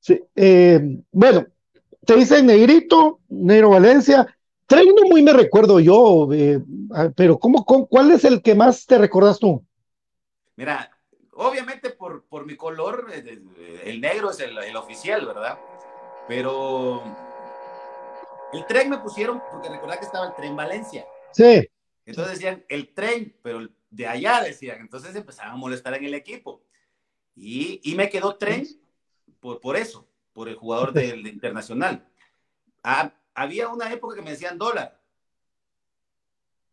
Sí, eh, bueno, te dicen Negrito, Negro Valencia. Treino muy me recuerdo yo, eh, pero ¿cómo, cómo, ¿cuál es el que más te recordas tú? Mira, obviamente por, por mi color, el negro es el, el, oficial, ¿verdad? Pero el tren me pusieron, porque recordad que estaba el tren Valencia. Sí. Entonces decían el tren, pero de allá decían. Entonces empezaban a molestar en el equipo. Y, y me quedó tren por, por eso, por el jugador del de internacional. Ah, había una época que me decían dólar.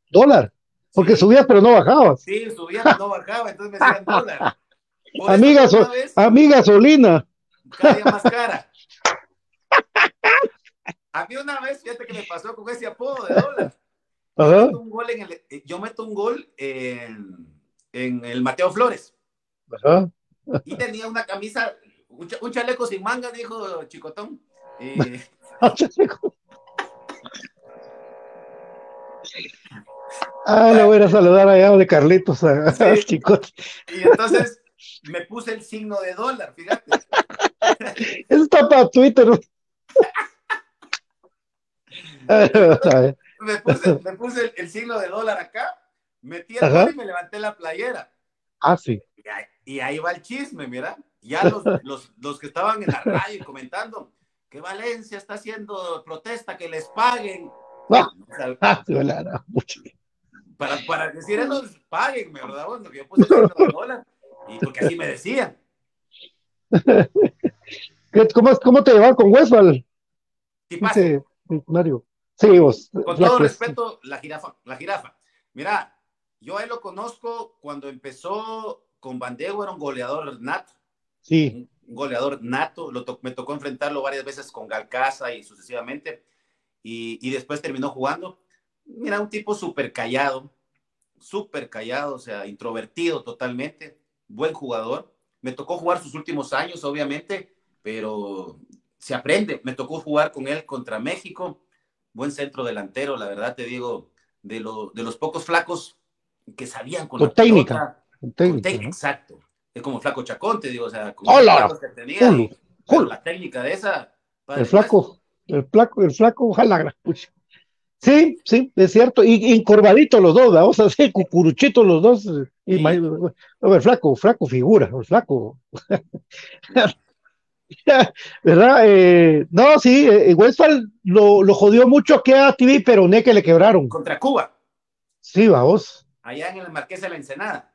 ¿Dólar? Porque sí. subías pero no bajabas. Sí, subía pero no bajaba, entonces me decían dólar. Amiga, so, vez, amiga Solina. Cada día más cara. A mí una vez, fíjate que me pasó con ese apodo de dólar. Yo, meto un gol en el, eh, yo meto un gol en, en el Mateo Flores. Ajá. Y tenía una camisa, un, un chaleco sin manga, dijo Chicotón. Y, Ah, le voy a saludar allá de Carlitos a, sí. a Chicote. Y entonces me puse el signo de dólar, fíjate. Eso está para Twitter. me puse, me puse el, el, signo de dólar acá, metí el gol y me levanté la playera. Ah, sí. Y ahí, y ahí va el chisme, mira. Ya los, los, los que estaban en la radio comentando que Valencia está haciendo protesta, que les paguen. Ah, O sea, ah, para, para decir eso, paguen, ¿verdad? Bueno, que yo puse el dólar. Y porque así me decían. ¿Cómo, ¿Cómo te llevan con Westphal? Dice Mario. Sí, vos. Con todo respeto, la jirafa, la jirafa. Mira, yo a él lo conozco cuando empezó con Bandego era un goleador nato. Sí. Un goleador nato. me tocó enfrentarlo varias veces con Galcaza y sucesivamente. Y, y después terminó jugando. Mira, un tipo súper callado, súper callado, o sea, introvertido totalmente, buen jugador. Me tocó jugar sus últimos años, obviamente, pero se aprende. Me tocó jugar con él contra México, buen centro delantero, la verdad te digo, de, de los pocos flacos que sabían con, la técnica. con técnica, Exacto. Es como Flaco Chacón, te digo, o sea, con los que tenía, la técnica de esa. El flaco, el flaco, el flaco, ojalá. Sí, sí, es cierto. Y, encorvaditos los dos, vamos a hacer cucuruchitos los dos. Y, a ver, flaco, flaco figura, el flaco. ¿Verdad? Eh, no, sí, eh, Westphal lo, lo, jodió mucho que a TV, pero ne que le quebraron. Contra Cuba. Sí, vamos. Allá en el Marqués de la Ensenada.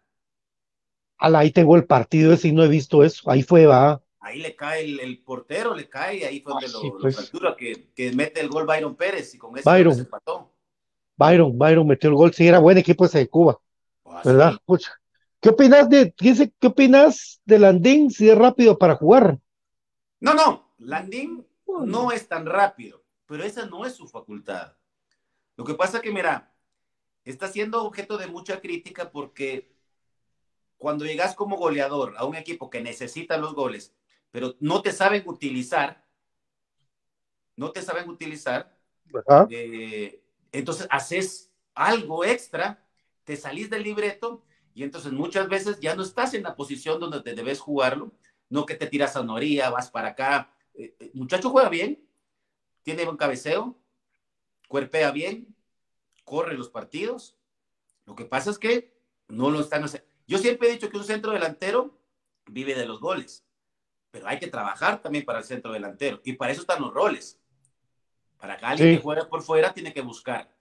ahí tengo el partido ese y no he visto eso. Ahí fue, va. Ahí le cae el, portero, le cae, ahí fue donde lo, pues. fractura, que, que, mete el gol Byron Pérez y con ese Byron. se empató. Byron, Byron metió el gol, sí, era buen equipo ese de Cuba. Ah, ¿Verdad? ¿Qué opinas de, qué, qué opinas de Landín si es rápido para jugar? No, no, Landín no es tan rápido, pero esa no es su facultad. Lo que pasa que, mira, está siendo objeto de mucha crítica porque cuando llegas como goleador a un equipo que necesita los goles, pero no te saben utilizar, no te saben utilizar, eh, entonces haces algo extra, te salís del libreto y entonces muchas veces ya no estás en la posición donde te debes jugarlo, no que te tiras a Noría, vas para acá. Eh, eh, muchacho juega bien, tiene buen cabeceo, cuerpea bien, corre los partidos. Lo que pasa es que no lo están haciendo. Yo siempre he dicho que un centro delantero vive de los goles, pero hay que trabajar también para el centro delantero y para eso están los roles. Para que alguien que juega por fuera tiene que buscar.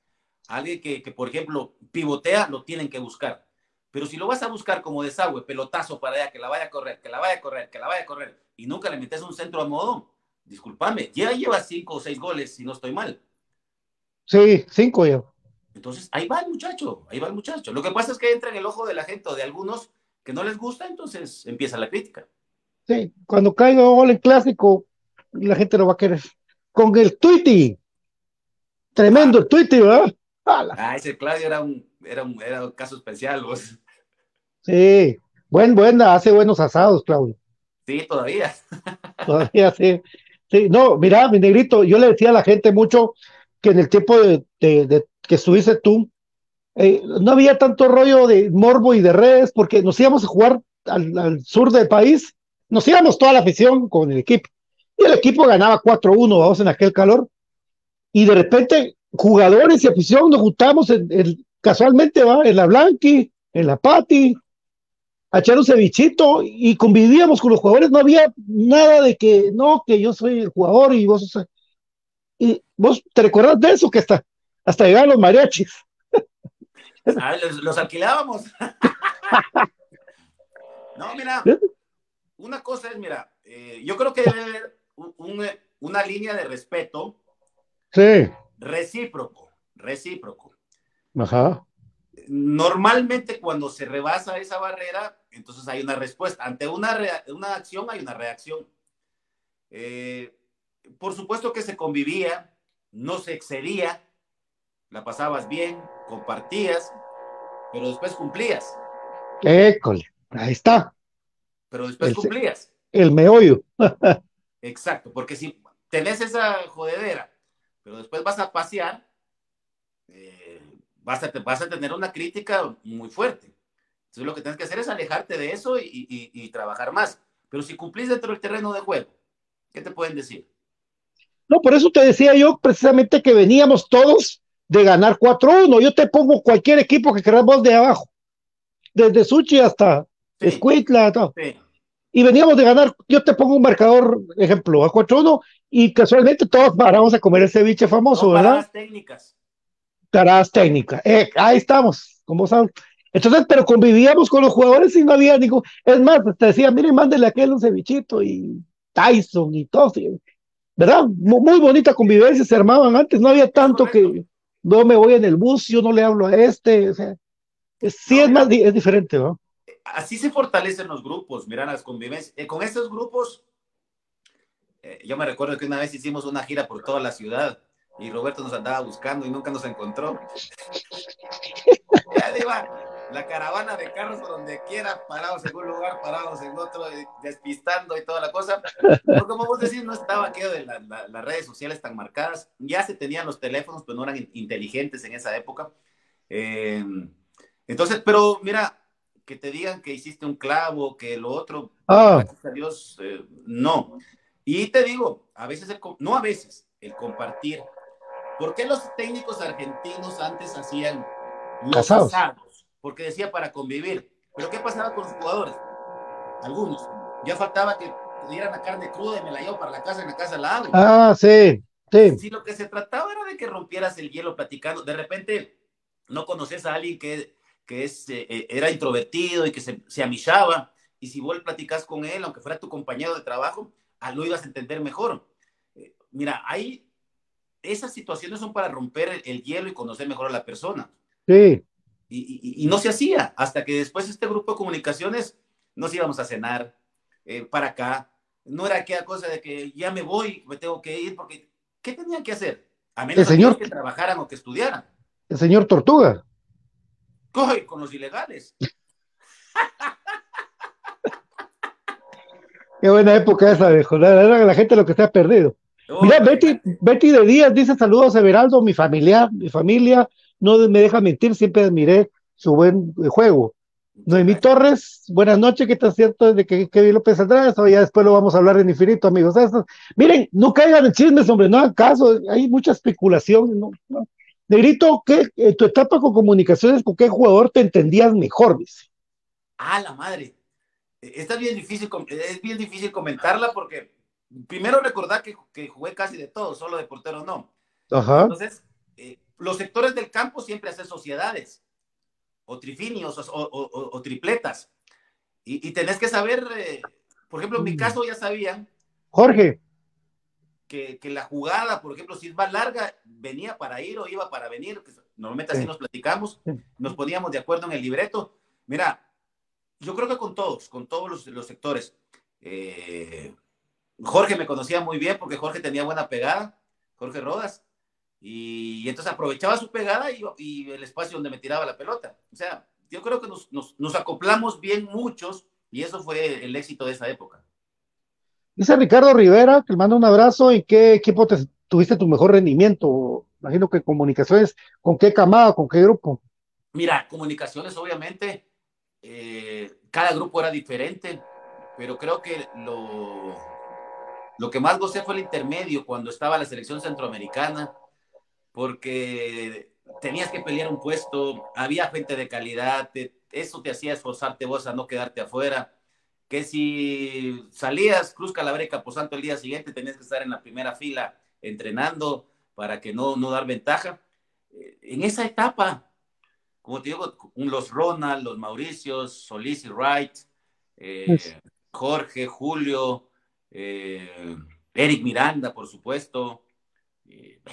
Alguien que, que, por ejemplo, pivotea, lo tienen que buscar. Pero si lo vas a buscar como desagüe, pelotazo para allá, que la vaya a correr, que la vaya a correr, que la vaya a correr, y nunca le metes un centro a modo, discúlpame, ya lleva cinco o seis goles, si no estoy mal. Sí, cinco ya. Entonces, ahí va el muchacho, ahí va el muchacho. Lo que pasa es que entra en el ojo de la gente o de algunos que no les gusta, entonces empieza la crítica. Sí, cuando caiga gol en clásico, la gente lo va a querer. Con el Twitty. Tremendo el Twitty, ¿verdad? Ah, ese Claudio era un, era un, era un caso especial, vos. Sí, buen, buena, hace buenos asados, Claudio. Sí, todavía. Todavía sí. Sí, no, mira, mi negrito, yo le decía a la gente mucho que en el tiempo de, que estuviste tú, eh, no había tanto rollo de morbo y de redes, porque nos íbamos a jugar al, sur del país, nos íbamos toda la afición con el equipo, y el equipo ganaba 4-1, vamos en aquel calor, y de repente jugadores y afición nos juntamos en, casualmente va en la Blanqui, en la Pati, a echar un cevichito y convivíamos con los jugadores, no había nada de que no, que yo soy el jugador y vos y vos te recordás de eso que hasta, hasta llegaron los mariachis. Ah, los, alquilábamos. no, mira, una cosa es, mira, eh, yo creo que debe haber una línea de respeto. Sí. Recíproco, recíproco. Ajá. Normalmente cuando se rebasa esa barrera, entonces hay una respuesta. Ante una, una acción hay una reacción. Eh, por supuesto que se convivía, no se excedía, la pasabas bien, compartías, pero después cumplías. École, ahí está. Pero después cumplías. El meollo. Exacto, porque si tenés esa jodedera, pero después vas a pasear, eh, vas, a, vas a tener una crítica muy fuerte. Entonces lo que tienes que hacer es alejarte de eso y, y trabajar más. Pero si cumplís dentro del terreno de juego, ¿qué te pueden decir? No, por eso te decía yo precisamente que veníamos todos de ganar 4-1. Yo te pongo cualquier equipo que queramos de abajo, desde Suchi hasta sí. todo. Y veníamos de ganar, yo te pongo un marcador, ejemplo, a 4-1, y casualmente todos paramos a comer ese biche famoso, ¿verdad? Paradas técnicas. Técnicas. Eh, ahí estamos, como saben. Entonces, pero convivíamos con los jugadores y no había ningún. Es más, te decía, miren, mándele a aquel un cevichito y Tyson y todo. ¿verdad? Muy bonita convivencia se armaban antes, no había tanto que no me voy en el bus, yo no le hablo a este, o sea, sí es más, es diferente, ¿no? así se fortalecen los grupos, miran las convivencias. Eh, con estos grupos, eh, yo me recuerdo que una vez hicimos una gira por toda la ciudad y Roberto nos andaba buscando y nunca nos encontró. la caravana de carros por donde quiera, parados en un lugar, parados en otro, despistando y toda la cosa. Pero como vos decís, no estaba aquello de las redes sociales tan marcadas. Ya se tenían los teléfonos, pero no eran inteligentes en esa época. Eh, entonces, pero mira, que te digan que hiciste un clavo, que lo otro, ah. gracias a Dios, eh, no. Y te digo, a veces, no a veces, el compartir. ¿Por qué los técnicos argentinos antes hacían los asados? Porque decía para convivir. Pero ¿qué pasaba con los jugadores? Algunos. Ya faltaba que dieran la carne cruda y me la llevo para la casa, en la casa la hago. Ah, sí, sí. Si lo que se trataba era de que rompieras el hielo platicando, de repente no conoces a alguien que que es, eh, eh, era introvertido y que se, se amillaba, y si vos platicas con él, aunque fuera tu compañero de trabajo, ah, lo ibas a entender mejor. Eh, mira, hay, esas situaciones son para romper el, hielo y conocer mejor a la persona. Sí. Y, y, no se hacía, hasta que después este grupo de comunicaciones nos íbamos a cenar para acá. No era aquella cosa de que ya me voy, me tengo que ir, porque ¿qué tenían que hacer? A menos que trabajaran o que estudiaran. El señor Tortuga. Coge con los ilegales. Qué buena época esa de joder, era la gente lo que se ha perdido. Mira, Betty, Betty de Díaz dice saludos a Everaldo, mi familia, mi familia, no me deja mentir, siempre admiré su buen eh, juego. Noemí Torres, buenas noches, ¿qué tal cierto desde que Kevin López Andrade? ya después lo vamos a hablar en infinito, amigos. miren, no caigan en chismes, hombre, no hagan caso, hay mucha especulación, no, no, Negrito, ¿qué, en tu etapa con comunicaciones, con qué jugador te entendías mejor? Dice. Ah, la madre. E, esta es bien difícil, es bien difícil comentarla porque primero recordar que, que jugué casi de todo, solo de portero no. Ajá. Entonces, eh, los sectores del campo siempre hacen sociedades, o trifinios, o, tripletas. Y, tenés que saber, eh, por ejemplo, en mi mm. caso ya sabían. Jorge que, la jugada, por ejemplo, si va larga, venía para ir o iba para venir. Normalmente así nos platicamos, nos poníamos de acuerdo en el libreto. Mira, yo creo que con todos, con todos los, los sectores. Eh, Jorge me conocía muy bien porque Jorge tenía buena pegada, Jorge Rodas, y, entonces aprovechaba su pegada y, y, el espacio donde me tiraba la pelota. O sea, yo creo que nos, nos, nos acoplamos bien muchos y eso fue el éxito de esa época. Dice Ricardo Rivera, que le mando un abrazo. ¿En qué equipo te, tuviste tu mejor rendimiento? Imagino que comunicaciones, ¿con qué camada, con qué grupo? Mira, comunicaciones, obviamente, eh, cada grupo era diferente, pero creo que lo, lo que más gocé fue el intermedio cuando estaba la selección centroamericana, porque tenías que pelear un puesto, había gente de calidad, eso te hacía esforzarte vos a no quedarte afuera que si salías Cruz Calavera y Caposanto el día siguiente tenías que estar en la primera fila entrenando para que no, no dar ventaja. Eh, en esa etapa, como te digo, los Ronald, los Mauricios, Solís y Wright, eh, Jorge, Julio, eh, Eric Miranda, por supuesto.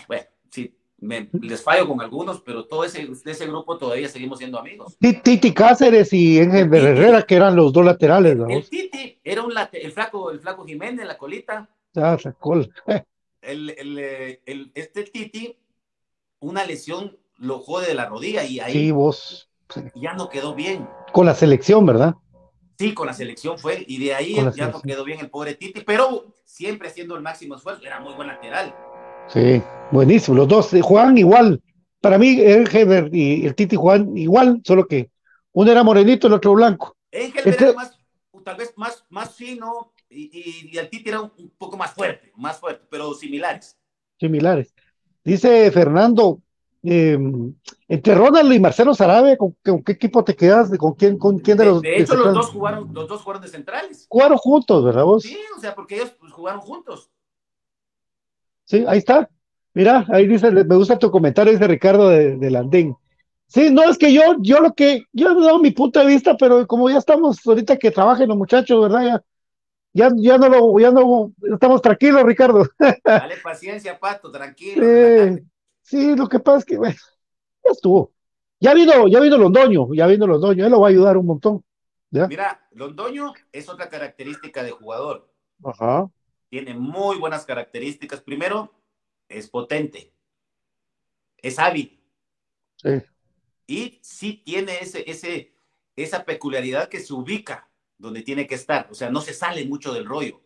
bueno, sí, les fallo con algunos, pero todo ese, ese grupo todavía seguimos siendo amigos. Titi Cáceres y Ángel Herrera, que eran los dos laterales, ¿no? El Titi era un el flaco, el flaco Jiménez, la colita. Ah, la cola. El, el, este Titi, una lesión lo jode de la rodilla y ahí vos. ya no quedó bien. Con la selección, ¿verdad? Sí, con la selección fue, y de ahí ya no quedó bien el pobre Titi, pero siempre haciendo el máximo esfuerzo, era muy buen lateral. Sí, buenísimo. Los dos juegan igual. Para mí, el Heber y el Titi juegan igual, solo que uno era morenito, el otro blanco. El este... era más, tal vez más, más fino y, el Titi era un, poco más fuerte, más fuerte, pero similares. Similares. Dice Fernando, eh, entre Ronald y Marcelo Sarabe, ¿con, qué equipo te quedas? ¿Con quién, con quién de, los De hecho, los dos, jugaron, los dos jugaron de centrales. Jugaron juntos, ¿verdad vos? Sí, o sea, porque ellos pues, jugaron juntos. Sí, ahí está. Mira, ahí dice, me gusta tu comentario, dice Ricardo de, de Landín. Sí, no, es que yo, yo lo que, yo he dado mi punto de vista, pero como ya estamos ahorita que trabajen los muchachos, ¿verdad? Ya, ya, ya no lo, ya no, estamos tranquilos, Ricardo. Dale paciencia, Pato, tranquilo. sí, lo que pasa es que, bueno, ya estuvo. Ya vino, ya vino Londoño, ya vino Londoño, él lo va a ayudar un montón. Mira, Londoño es otra característica de jugador. Ajá. Tiene muy buenas características. Primero, es potente. Es hábil. Sí. Y sí tiene ese, ese, esa peculiaridad que se ubica donde tiene que estar. O sea, no se sale mucho del rollo.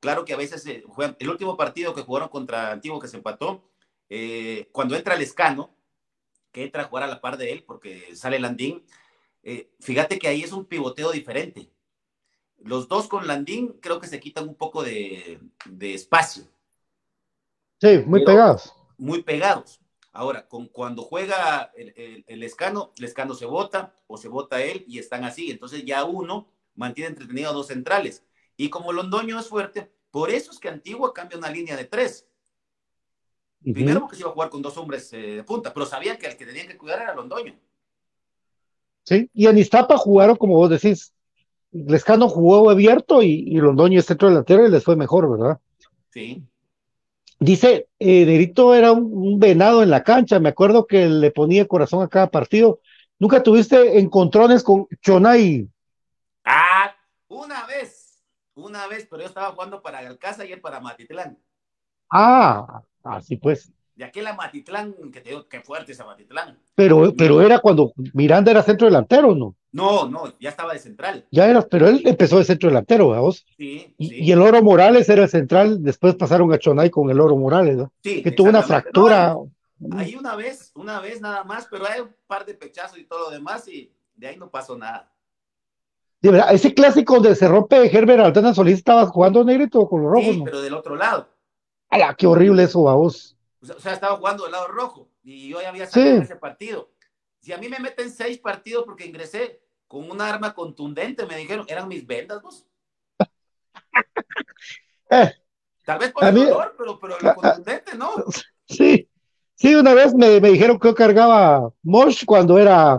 Claro que a veces juegan, el último partido que jugaron contra Antiguo que se empató, eh, cuando entra el escano, que entra a jugar a la par de él porque sale Landín, eh, fíjate que ahí es un pivoteo diferente. Los dos con Landín creo que se quitan un poco de, espacio. Sí, muy pegados. Muy pegados. Ahora, con, cuando juega el, el, escano, el escano se vota o se vota él y están así. Entonces ya uno mantiene entretenido a dos centrales. Y como Londoño es fuerte, por eso es que Antigua cambia una línea de tres. Primero porque se iba a jugar con dos hombres eh, de punta, pero sabían que el que tenían que cuidar era Londoño. Sí, y en Iztapa jugaron, como vos decís, Lescano jugó abierto y, y Londoño es centro delantero y les fue mejor, ¿verdad? Sí. Dice, eh, Derito era un, venado en la cancha, me acuerdo que le ponía corazón a cada partido. ¿Nunca tuviste encontrones con Chonay? Ah, una vez, una vez, pero yo estaba jugando para Alcázar y él para Matitlán. Ah, así pues. De aquel Matitlán, que te digo, qué fuerte esa Matitlán. Pero, pero era cuando Miranda era centro delantero, ¿no? No, no, ya estaba de central. Ya era, pero él empezó de centro delantero, vos. Sí, y, sí. y, el Oro Morales era el central, después pasaron a Chonay con el Oro Morales, ¿no? Sí. Que tuvo una fractura. No, ahí una vez, una vez nada más, pero hay un par de pechazos y todo lo demás, y de ahí no pasó nada. De verdad, ese clásico donde se rompe Herbert Altana Solís, ¿estabas jugando negrito con los rojos? Sí, ¿no? pero del otro lado. ¡Hala, qué horrible eso, vos! O sea, estaba jugando del lado rojo y yo ya había salido sí. ese partido. Si a mí me meten seis partidos porque ingresé con un arma contundente, me dijeron, eran mis vendas, vos. eh, Tal vez por el mí, dolor, pero, pero lo contundente, ¿no? Sí, sí, una vez me, me dijeron que yo cargaba Mosh cuando era,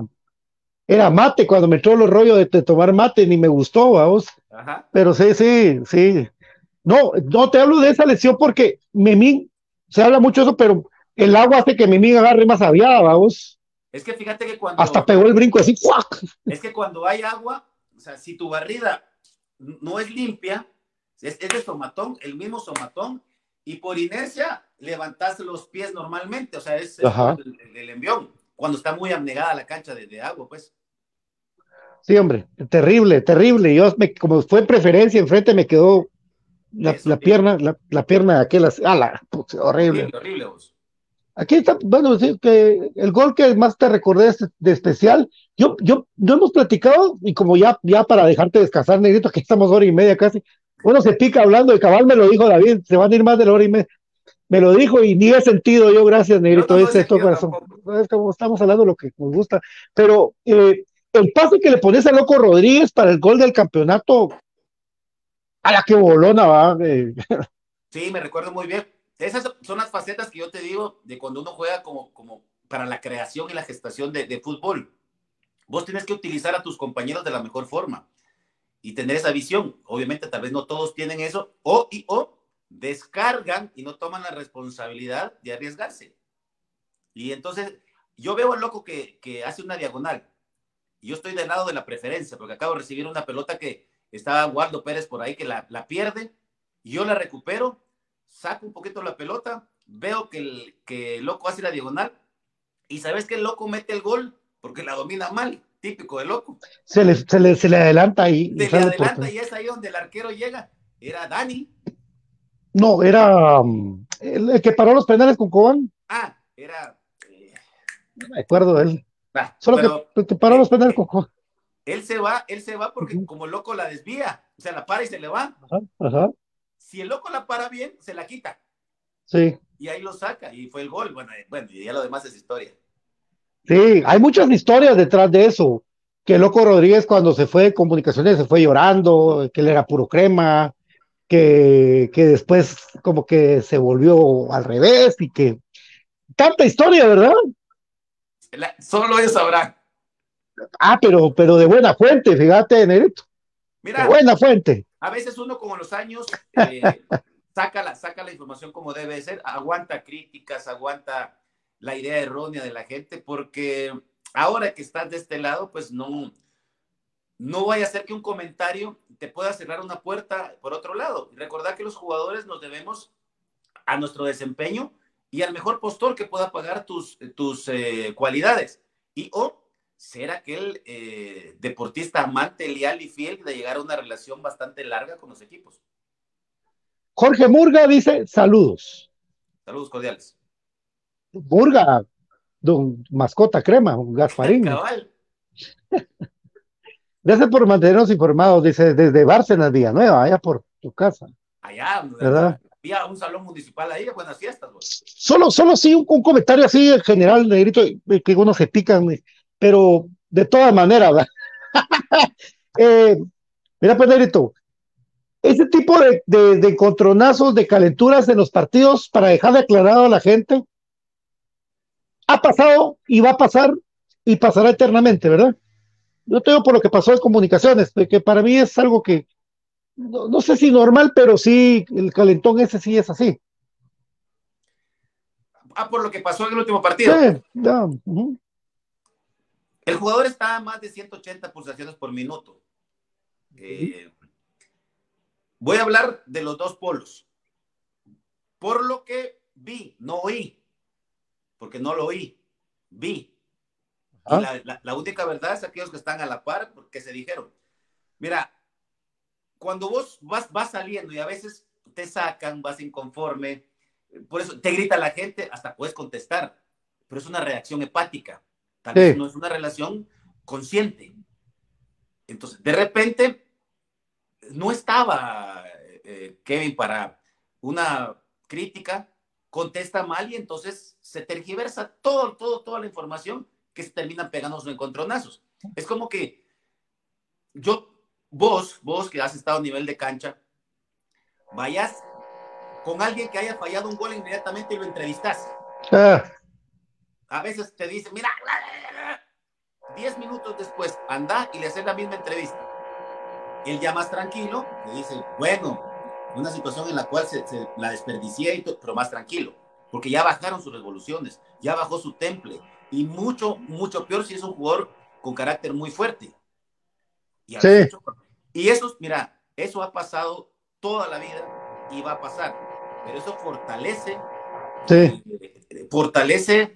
era mate, cuando me entró los rollos de, de, tomar mate, ni me gustó, vamos. Ajá. Pero sí, sí, sí. No, no te hablo de esa lesión porque Memín, se habla mucho de eso, pero el agua hace que Memín agarre más aviada, vamos. Es que fíjate que cuando. Hasta pegó el brinco así, ¡cuac! Es que cuando hay agua, o sea, si tu barrida no es limpia, es, es de somatón, el mismo somatón, y por inercia levantas los pies normalmente, o sea, es, es el, el, el, envión, cuando está muy abnegada la cancha de, de agua, pues. Sí, hombre, terrible, terrible. Yo, me, como fue en preferencia, enfrente me quedó la, la pierna, la, la, pierna de aquel, ah, la, putz, horrible. Horrible, horrible vos. Aquí está, bueno, sí, que el gol que más te recordé de, de especial, yo, yo, no hemos platicado, y como ya, ya para dejarte descansar, negrito, que estamos hora y media casi, uno se pica hablando, de cabal me lo dijo David, se van a ir más de la hora y media, me lo dijo y ni he sentido yo, gracias, negrito, no, no, es esto, corazón, es como estamos hablando lo que nos gusta, pero eh, el pase que le pones a Loco Rodríguez para el gol del campeonato, a la que bolona va. Eh. Sí, me recuerdo muy bien. Esas son las facetas que yo te digo de cuando uno juega como, como para la creación y la gestación de, de fútbol. Vos tienes que utilizar a tus compañeros de la mejor forma y tener esa visión. Obviamente, tal vez no todos tienen eso, o, y, o descargan y no toman la responsabilidad de arriesgarse. Y entonces, yo veo al loco que, que hace una diagonal. Yo estoy del lado de la preferencia, porque acabo de recibir una pelota que estaba Waldo Pérez por ahí, que la, la pierde, y yo la recupero, saco un poquito la pelota, veo que el, que el loco hace la diagonal, y sabes que el loco mete el gol porque la domina mal, típico de loco. Se le, se le, se le adelanta ahí. Se le adelanta y es ahí donde el arquero llega. Era Dani. No, era um, el, el, que paró los penales con Cobán. Ah, era. Eh... No me acuerdo de él. Ah, Solo pero, que, que, paró eh, los penales con Cobán. Él se va, él se va porque uh -huh. como el loco la desvía. O sea, la para y se le va. Ajá, ajá. Si el loco la para bien, se la quita. Sí. Y ahí lo saca y fue el gol. Bueno, bueno, y ya lo demás es historia. Sí, hay muchas historias detrás de eso. Que Loco Rodríguez cuando se fue de comunicaciones se fue llorando, que él era puro crema, que, que después como que se volvió al revés y que tanta historia, ¿verdad? La, solo ellos sabrán. Ah, pero, pero de buena fuente, fíjate, Nerito. Mira, de buena fuente. A veces uno con los años eh, saca, la, saca la información como debe ser, aguanta críticas, aguanta la idea errónea de la gente, porque ahora que estás de este lado, pues no, no vaya a ser que un comentario te pueda cerrar una puerta por otro lado. Y recordar que los jugadores nos debemos a nuestro desempeño y al mejor postor que pueda pagar tus, tus eh, cualidades. Y o ser aquel eh, deportista amante, leal y fiel de llegar a una relación bastante larga con los equipos. Jorge Murga dice saludos. Saludos cordiales. Murga, don mascota crema, un Gasparín. Cabal. Gracias por mantenernos informados, dice, desde Bárcenas, Villanueva, allá por tu casa. Allá, ¿verdad? había un salón municipal ahí, buenas fiestas. Solo, solo sí, un, un, comentario así en general, negrito, que uno se pican, pero de todas maneras, eh, mira, pues, negrito, ese tipo de, de, de encontronazos, de calenturas en los partidos, para dejar de aclarado a la gente, ha pasado y va a pasar y pasará eternamente, ¿verdad? Yo tengo por lo que pasó en comunicaciones, que para mí es algo que, no, no, sé si normal, pero sí, el calentón ese sí es así. Ah, por lo que pasó en el último partido. Sí, yeah, uh -huh. El jugador está a más de 180 pulsaciones por minuto. Eh, voy a hablar de los dos polos. Por lo que vi, no oí, porque no lo oí, vi. La, la, la, única verdad es aquellos que están a la par, porque se dijeron, mira, cuando vos vas, vas saliendo y a veces te sacan, vas inconforme, por eso te grita la gente, hasta puedes contestar, pero es una reacción hepática, tal vez no es una relación consciente. Entonces, de repente, no estaba eh, Kevin para una crítica, contesta mal y entonces se tergiversa todo, todo, toda la información que se terminan pegando sus encontronazos. Es como que yo, vos, vos que has estado a nivel de cancha, vayas con alguien que haya fallado un gol inmediatamente y lo entrevistas. Ah. A veces te dice, mira, 10 minutos después, anda y le haces la misma entrevista. Él ya más tranquilo, le dice, bueno, una situación en la cual se, se la desperdicié, pero más tranquilo, porque ya bajaron sus revoluciones, ya bajó su temple, y mucho, mucho peor si es un jugador con carácter muy fuerte. Y, sí. mucho, y eso, mira, eso ha pasado toda la vida y va a pasar, pero eso fortalece, sí. eh, fortalece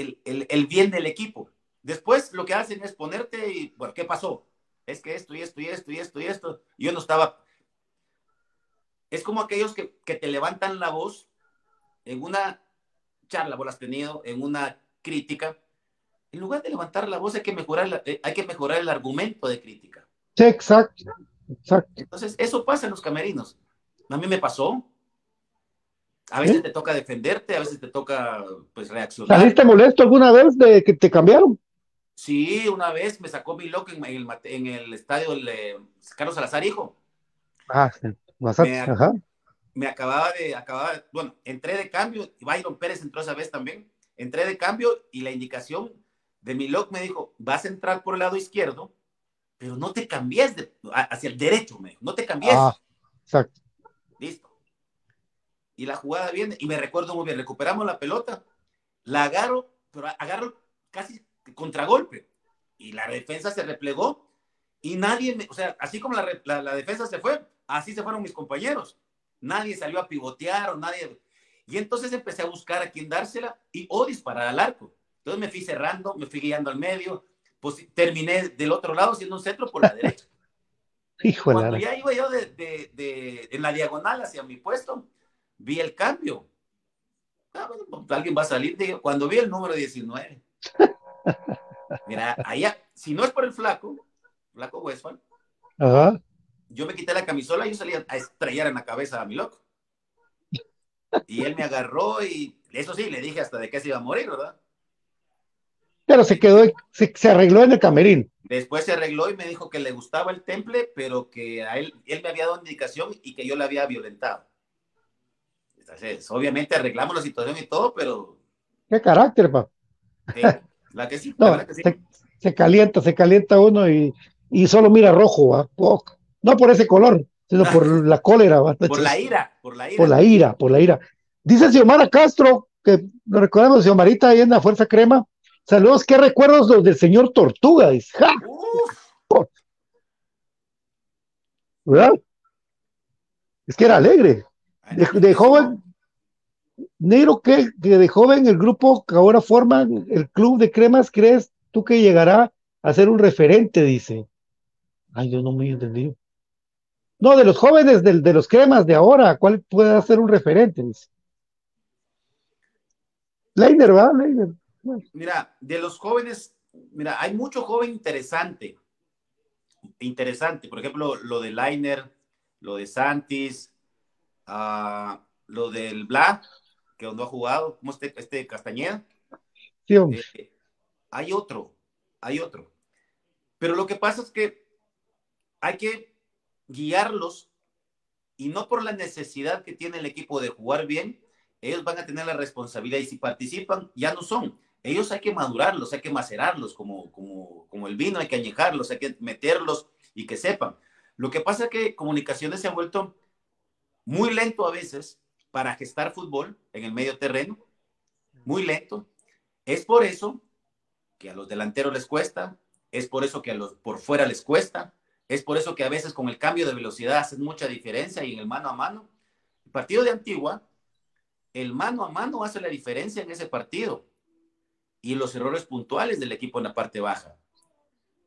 el, el, el, bien del equipo. Después lo que hacen es ponerte y, bueno, ¿qué pasó? Es que esto y esto y esto y esto y esto. Yo no estaba... Es como aquellos que, que te levantan la voz en una charla, vos la has tenido, en una crítica, en lugar de levantar la voz hay que mejorar, la, eh, hay que mejorar el argumento de crítica. Sí, exacto, exacto. Entonces, eso pasa en los camerinos. A mí me pasó. A veces ¿Sí? te toca defenderte, a veces te toca pues reaccionar. ¿Saliste molesto alguna vez de que te cambiaron? Sí, una vez me sacó mi loco en el, en el estadio Carlos Salazar, hijo. Ah, sí. Me, Ajá. me acababa de, acababa, bueno, entré de cambio, y Byron Pérez entró esa vez también entré de cambio y la indicación de mi log me dijo, vas a entrar por el lado izquierdo, pero no te cambies de, hacia el derecho, me dijo, no te cambies. Ah, exacto. Listo. Y la jugada viene, y me recuerdo muy bien, recuperamos la pelota, la agarro, pero agarro casi contragolpe, y la defensa se replegó, y nadie, me, o sea, así como la, la, la defensa se fue, así se fueron mis compañeros. Nadie salió a pivotear o nadie, y entonces empecé a buscar a quién dársela y o disparar al arco. Entonces me fui cerrando, me fui guiando al medio, pues terminé del otro lado haciendo un centro por la derecha. Hijo Cuando ya iba yo de, de, de, en la diagonal hacia mi puesto, vi el cambio. Ah, bueno, pues, alguien va a salir. Digo, cuando vi el número 19, mira, allá, si no es por el flaco, flaco Westphal, Ajá. yo me quité la camisola y yo salía a estrellar en la cabeza a mi loco. Y él me agarró y eso sí, le dije hasta de qué se iba a morir, ¿verdad? Pero se quedó, se, se, arregló en el camerín. Después se arregló y me dijo que le gustaba el temple, pero que a él, él me había dado indicación y que yo le había violentado. Entonces, obviamente arreglamos la situación y todo, pero... ¿Qué carácter, pa? Sí, la que sí, no, la que sí. Se, se, calienta, se calienta uno y, y solo mira rojo, ¿va? No por ese color, sino por la cólera. ¿va? Por la ira, por la ira. Por la ira, por la ira. Dice Xiomara Castro, que lo recordamos, Xiomarita ahí en la Fuerza Crema. Saludos, qué recuerdos los del señor Tortuga. Dice, ¡Ja! ¿verdad? Es que era alegre. De, joven, Negro, que, de joven el grupo que ahora forman el club de cremas, ¿crees tú que llegará a ser un referente? Dice. Ay, yo no me he entendido. No, de los jóvenes, de, de los cremas de ahora, ¿cuál puede ser un referente? Dice. Leiner, ¿verdad? Leiner. Mira, de los jóvenes, mira, hay mucho joven interesante. Interesante. Por ejemplo, lo de Leiner, lo de Santis, uh, lo del Black, que no ha jugado, como este, este Castañeda. Sí, eh, hay otro, hay otro. Pero lo que pasa es que hay que guiarlos y no por la necesidad que tiene el equipo de jugar bien, ellos van a tener la responsabilidad y si participan, ya no son. Ellos hay que madurarlos, hay que macerarlos como, como, como el vino, hay que añejarlos, hay que meterlos y que sepan. Lo que pasa es que comunicaciones se ha vuelto muy lento a veces para gestar fútbol en el medio terreno, muy lento. Es por eso que a los delanteros les cuesta, es por eso que a los por fuera les cuesta, es por eso que a veces con el cambio de velocidad hacen mucha diferencia y en el mano a mano. El partido de Antigua, el mano a mano hace la diferencia en ese partido y los errores puntuales del equipo en la parte baja.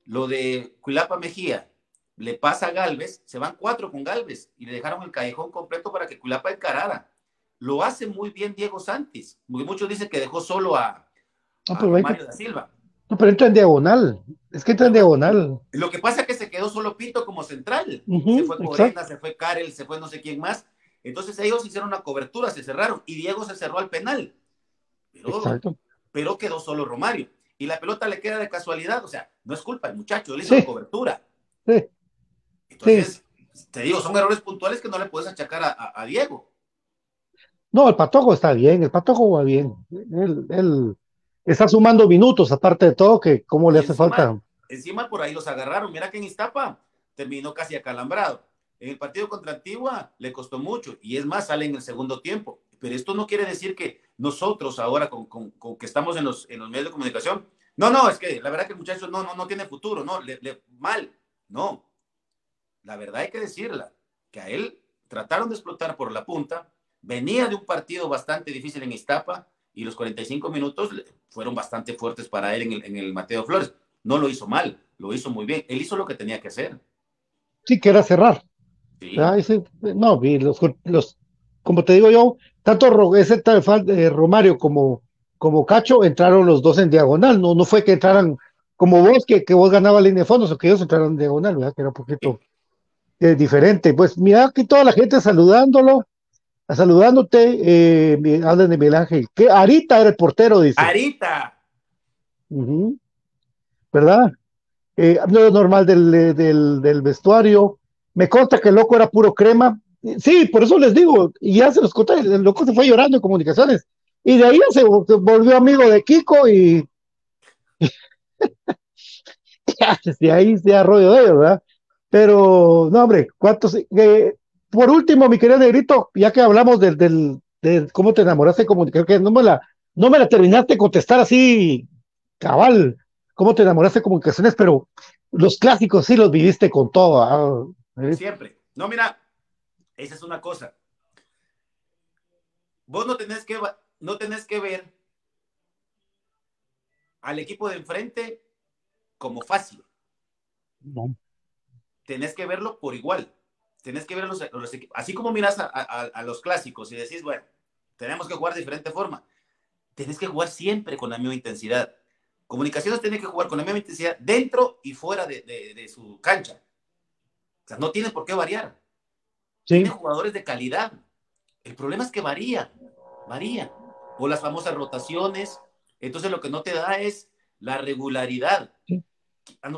Lo de Cuilapa Mejía, le pasa a Galvez, se van cuatro con Galvez y le dejaron el callejón completo para que Culapa encarara. Lo hace muy bien Diego Santis. Muchos dicen que dejó solo a, Mario da Silva. No, pero entra en diagonal. Es que entra en diagonal. Lo que pasa es que se quedó solo Pinto como central. se fue Corena, se fue Karel, se fue no sé quién más. Entonces ellos hicieron una cobertura, se cerraron y Diego se cerró al penal. Pero, pero quedó solo Romario. Y la pelota le queda de casualidad. O sea, no es culpa del muchacho, él hizo la cobertura. Sí. Entonces, te digo, son errores puntuales que no le puedes achacar a, Diego. No, el Patojo está bien, el Patojo va bien. Él, está sumando minutos, aparte de todo, que cómo le hace falta. Encima por ahí los agarraron. Mira que en Iztapa terminó casi acalambrado. En el partido contra Antigua le costó mucho y es más, sale en el segundo tiempo. Pero esto no quiere decir que nosotros ahora, con, que estamos en los, en los medios de comunicación, no, no, es que la verdad que el muchacho no, no, no tiene futuro, no, le, mal. No, la verdad hay que decirla, que a él trataron de explotar por la punta, venía de un partido bastante difícil en Iztapa y los 45 minutos fueron bastante fuertes para él en el, Mateo Flores. No lo hizo mal, lo hizo muy bien. Él hizo lo que tenía que hacer. Sí, que era cerrar. Ah, no, los, los, como te digo yo, tanto ese eh, Romario como, como Cacho entraron los dos en diagonal, no, no fue que entraran como vos, que, que vos ganabas línea de fondos, o que ellos entraron en diagonal, ¿verdad? Que era un poquito diferente. Pues mira aquí toda la gente saludándolo, saludándote, eh, hablan de Miguel Ángel. Que Arita era el portero, dice. Arita. ¿Verdad? Eh, lo normal del, del, del, vestuario. Me consta que el loco era puro crema. Sí, por eso les digo, y ya se los conté, el loco se fue llorando en comunicaciones. Y de ahí se, volvió amigo de Kiko y. de ahí se arroyo de ellos, ¿verdad? Pero, no, hombre, ¿cuántos? Eh, por último, mi querido Negrito, ya que hablamos del, del, de cómo te enamoraste de comunicación, que no me la, no me la terminaste de contestar así, cabal, cómo te enamoraste de comunicaciones, pero los clásicos sí los viviste con todo. Ah, ¿eh? Siempre. No, mira, esa es una cosa. Vos no tenés que, no tenés que ver al equipo de enfrente como fácil. No tenés que verlo por igual. Tenés que ver los, equipos. Así como miras a, los clásicos y decís, bueno, tenemos que jugar de diferente forma. Tenés que jugar siempre con la misma intensidad. Comunicaciones tiene que jugar con la misma intensidad dentro y fuera de, su cancha. O sea, no tiene por qué variar. Tiene jugadores de calidad. El problema es que varía, varía. O las famosas rotaciones. Entonces lo que no te da es la regularidad. Ah,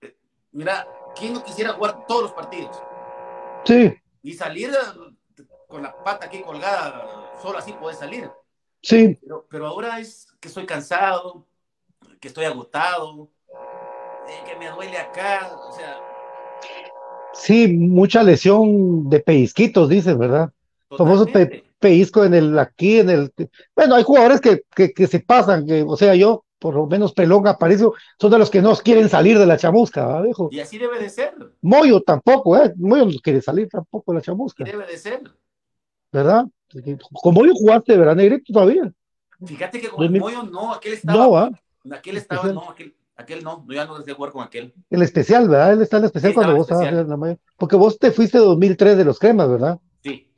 eh, mira, ¿quién no quisiera jugar todos los partidos? Sí. Y salir con la pata aquí colgada, solo así puedes salir. Sí. Pero, ahora es que estoy cansado, que estoy agotado, eh, que me duele acá, o sea. Sí, mucha lesión de pellizquitos, dices, ¿verdad? Famoso pellizco en el aquí, en el. Bueno, hay jugadores que, que, se pasan, que, o sea, yo por lo menos Pelón, Aparicio, son de los que no quieren salir de la chamusca, ¿verdad, viejo? Y así debe de ser. Moyo tampoco, ¿eh? Moyo no quiere salir tampoco de la chamusca. Y debe de ser. ¿Verdad? Con Moyo jugaste, ¿verdad, Negrito, todavía? Fíjate que con el 2000. Moyo no, aquel estaba. No, ¿ah? Aquel estaba, no, aquel, aquel no, ya no deseo jugar con aquel. El especial, ¿verdad? Él está en el especial Sí, cuando vos estabas especial. en la mayor. Porque vos te fuiste 2003 de los cremas, ¿verdad? Sí,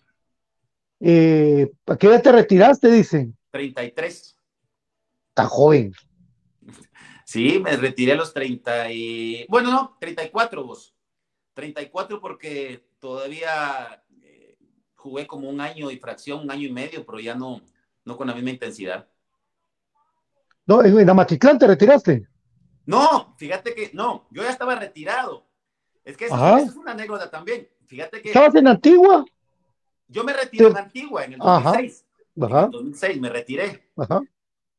Eh, ¿A qué edad te retiraste? Dicen. 33. Tan joven. Sí, me retiré a los 30 y... Bueno, no, 34 vos. 34 porque todavía eh, jugué como un año y fracción, un año y medio, pero ya no, no con la misma intensidad. No, en en Amatitlán te retiraste. No, fíjate que no, yo ya estaba retirado. Es que eso, es una anécdota también. Fíjate que ¿Estabas en Antigua? yo me retiré en Antigua en el Ajá. 2006. En Ajá, el 2006 me retiré. ajá.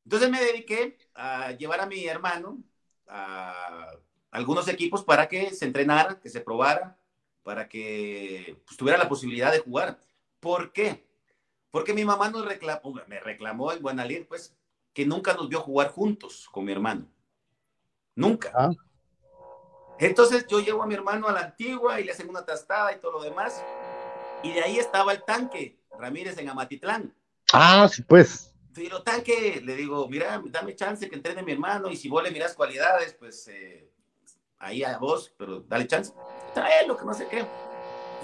Entonces me dediqué a llevar a mi hermano a algunos equipos para que se entrenara, que se probara, para que pues, tuviera la posibilidad de jugar. ¿Por qué? Porque mi mamá nos reclamó, me reclamó en Buenalid, pues, que nunca nos vio jugar juntos con mi hermano. Nunca. Ah. Entonces yo llevo a mi hermano a la antigua y le hacen una tastada y todo lo demás. Y de ahí estaba el tanque, Ramírez en Amatitlán. Ah, sí, pues. Lo tanque, le digo, mira, dame chance que entrene mi hermano y si vos le miras cualidades, pues eh, ahí a vos, pero dale chance. Traelo, que no sé qué.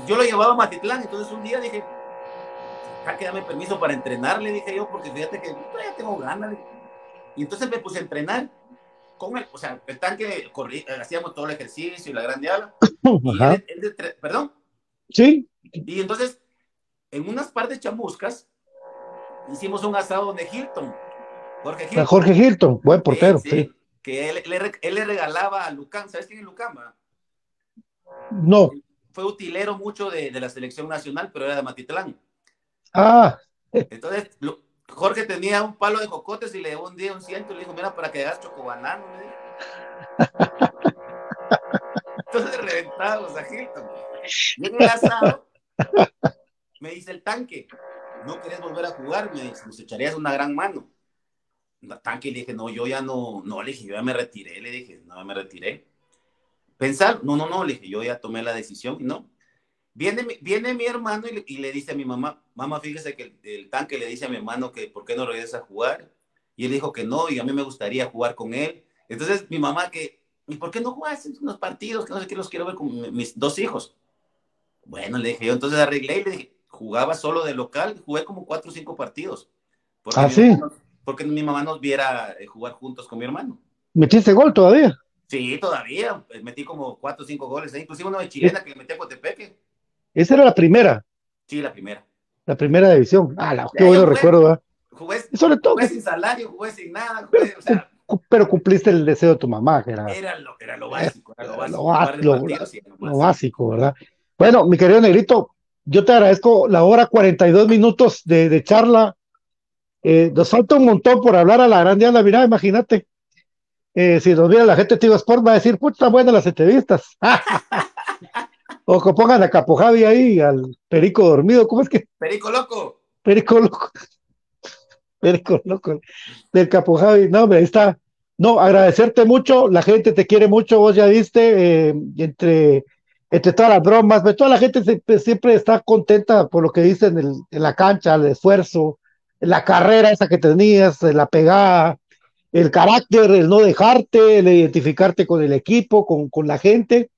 Yo lo llevaba a Matitlán, entonces un día dije, tanque, dame permiso para entrenar, le dije yo, porque fíjate que todavía tengo ganas. Y entonces me puse a entrenar con él, o sea, el tanque, corrí, eh, hacíamos todo el ejercicio y la gran diabla. Y Ajá. él- él perdón, Sí, y entonces, en unas par de chamuscas, hicimos un asado de Hilton. Jorge a Hilton. Jorge Hilton, buen portero, Sí, sí. sí, Que él, le re- él le regalaba a Lucán, ¿sabes quién es Lucán? No. Fue utilero mucho de, de la selección nacional, pero era de Matitlán. Ah, Entonces, Jorge tenía un palo de cocotes y le dio un día un ciento y le dijo, mira, para que hagas chocobanano. Entonces reventábamos a Hilton. Y en el asado me dice el tanque, no querés volver a jugar, me dice, nos echarías una gran mano. Tanque le dije, no, yo ya no, no, le dije, yo ya me retiré, le dije, no, me retiré. Pensar, no, no, no, le dije, yo ya tomé la decisión no. Viene, viene mi hermano y le, dice a mi mamá, mamá, fíjese que el, tanque le dice a mi hermano que por qué no regresa a jugar. Y él dijo que no, y a mí me gustaría jugar con él. Entonces mi mamá que, ¿y por qué no juegas unos partidos? Que no sé qué los quiero ver con mi- mis dos hijos. Bueno, le dije yo, entonces arreglé y le dije, jugaba solo de local, jugué como cuatro o cinco partidos. Porque, Ah, mi, sí. mamá, no- porque mi mamá nos viera eh, jugar juntos con mi hermano. metiste gol todavía. Sí, todavía, eh, metí como cuatro o cinco goles, ¿eh? inclusive uno de chilena que le metí a Cotepeque. Esa era la primera, Sí, la primera. la primera división. Ah, la, qué bueno recuerdo. Jugué, sobre todo, jugué sin salario, jugué sin nada, jugué, o sea, cu- pero cumpliste el deseo de tu mamá, que era era lo, era lo básico, era lo básico. lo, básico, ¿verdad? Bueno, mi querido Negrito, yo te agradezco la hora 42 minutos de, de charla. Eh, nos falta un montón por hablar a la gran diabla, mira, imagínate. Eh, si nos viera la gente de Tigo Sport, va a decir, puta, buenas las entrevistas. o que pongan a Capo Javi ahí, al Perico dormido, ¿cómo es que? Perico loco. Perico loco. Perico loco. Del Capo Javi. No, hombre, ahí está. No, agradecerte mucho. La gente te quiere mucho. Vos ya viste, eh, entre, entre todas las bromas, pues, toda la gente siempre, siempre está contenta por lo que dice en, el- en la cancha, el esfuerzo, la carrera esa que tenías, la pegada, el carácter, el no dejarte, el identificarte con el equipo, con, con la gente.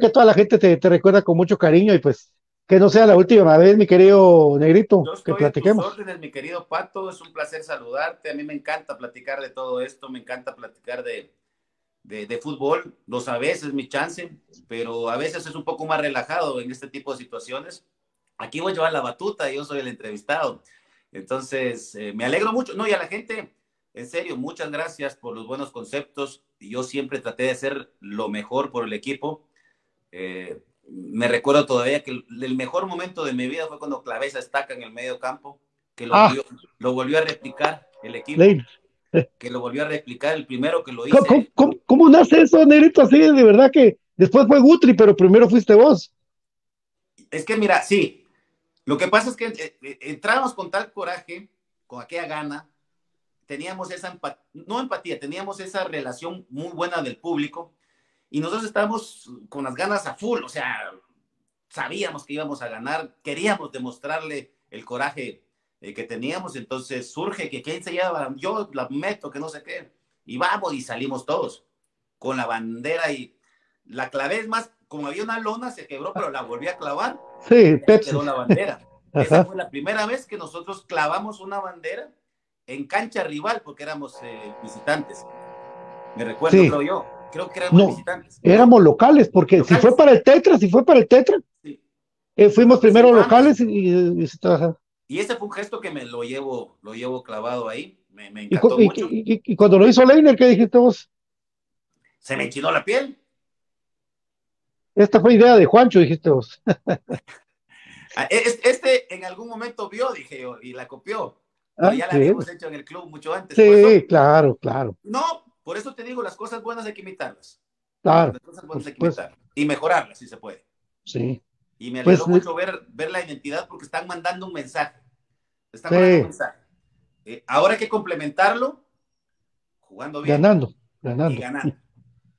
Que toda la gente te, te recuerda con mucho cariño y pues que no sea la última vez, mi querido Negrito, Yo que estoy a tus platiquemos. órdenes, mi querido Pato. Es un placer saludarte. A mí me encanta platicar de todo esto. Me encanta platicar de, de, de fútbol. Los a veces mi chance, pero a veces es un poco más relajado en este tipo de situaciones. Aquí voy a llevar la batuta yo soy el entrevistado. Entonces, eh, me alegro mucho. No, y a la gente, en serio, muchas gracias por los buenos conceptos. Yo siempre traté de hacer lo mejor por el equipo. Eh, me recuerdo todavía que el, el mejor momento de mi vida fue cuando clavé esa estaca en el medio campo, que lo, Ah. volvió, lo volvió a replicar el equipo, que lo volvió a replicar el primero que lo hice. ¿Cómo, cómo- cómo- nace eso, Negrito? Así, de verdad que después fue Gutri, pero primero fuiste vos. Es que mira, sí, lo que pasa es que eh, eh, entramos con tal coraje, con aquella gana, teníamos esa empatía, no empatía, teníamos esa relación muy buena del público y nosotros estábamos con las ganas a full, o sea, sabíamos que íbamos a ganar, queríamos demostrarle el coraje eh, que teníamos, entonces surge que quién se lleva, yo la meto, que no sé qué, y vamos y salimos todos con la bandera y la clave es más, como había una lona, se quebró, pero la volví a clavar. Sí, Pepsi. Quedó la bandera. Esa fue la primera vez que nosotros clavamos una bandera en cancha rival, porque éramos eh, visitantes. Me recuerdo, creo yo. Creo que éramos visitantes. Éramos locales, porque si fue para el Tetra, si fue para el Tetra. Sí. Eh, fuimos primero locales y, y, y, ese fue un gesto que me lo llevo, lo llevo clavado ahí. Me, me encantó y, mucho. Y, cuando lo hizo Leiner, ¿qué dijiste vos? Se me enchinó la piel. Esta fue idea de Juancho, dijiste vos. Ah, este en algún momento vio, dije yo, y la copió. Ah, ya la habíamos hecho en el club mucho antes. Sí, claro, claro. No, por eso te digo, las cosas buenas hay que imitarlas. Claro. Las cosas buenas hay que imitarlas. Y mejorarlas, si se puede. Sí. Y me alegró pues, mucho ver, ver la identidad porque están mandando un mensaje. Están mandando un mensaje. Eh, ahora hay que complementarlo jugando bien. Ganando, ganando. Y ganando.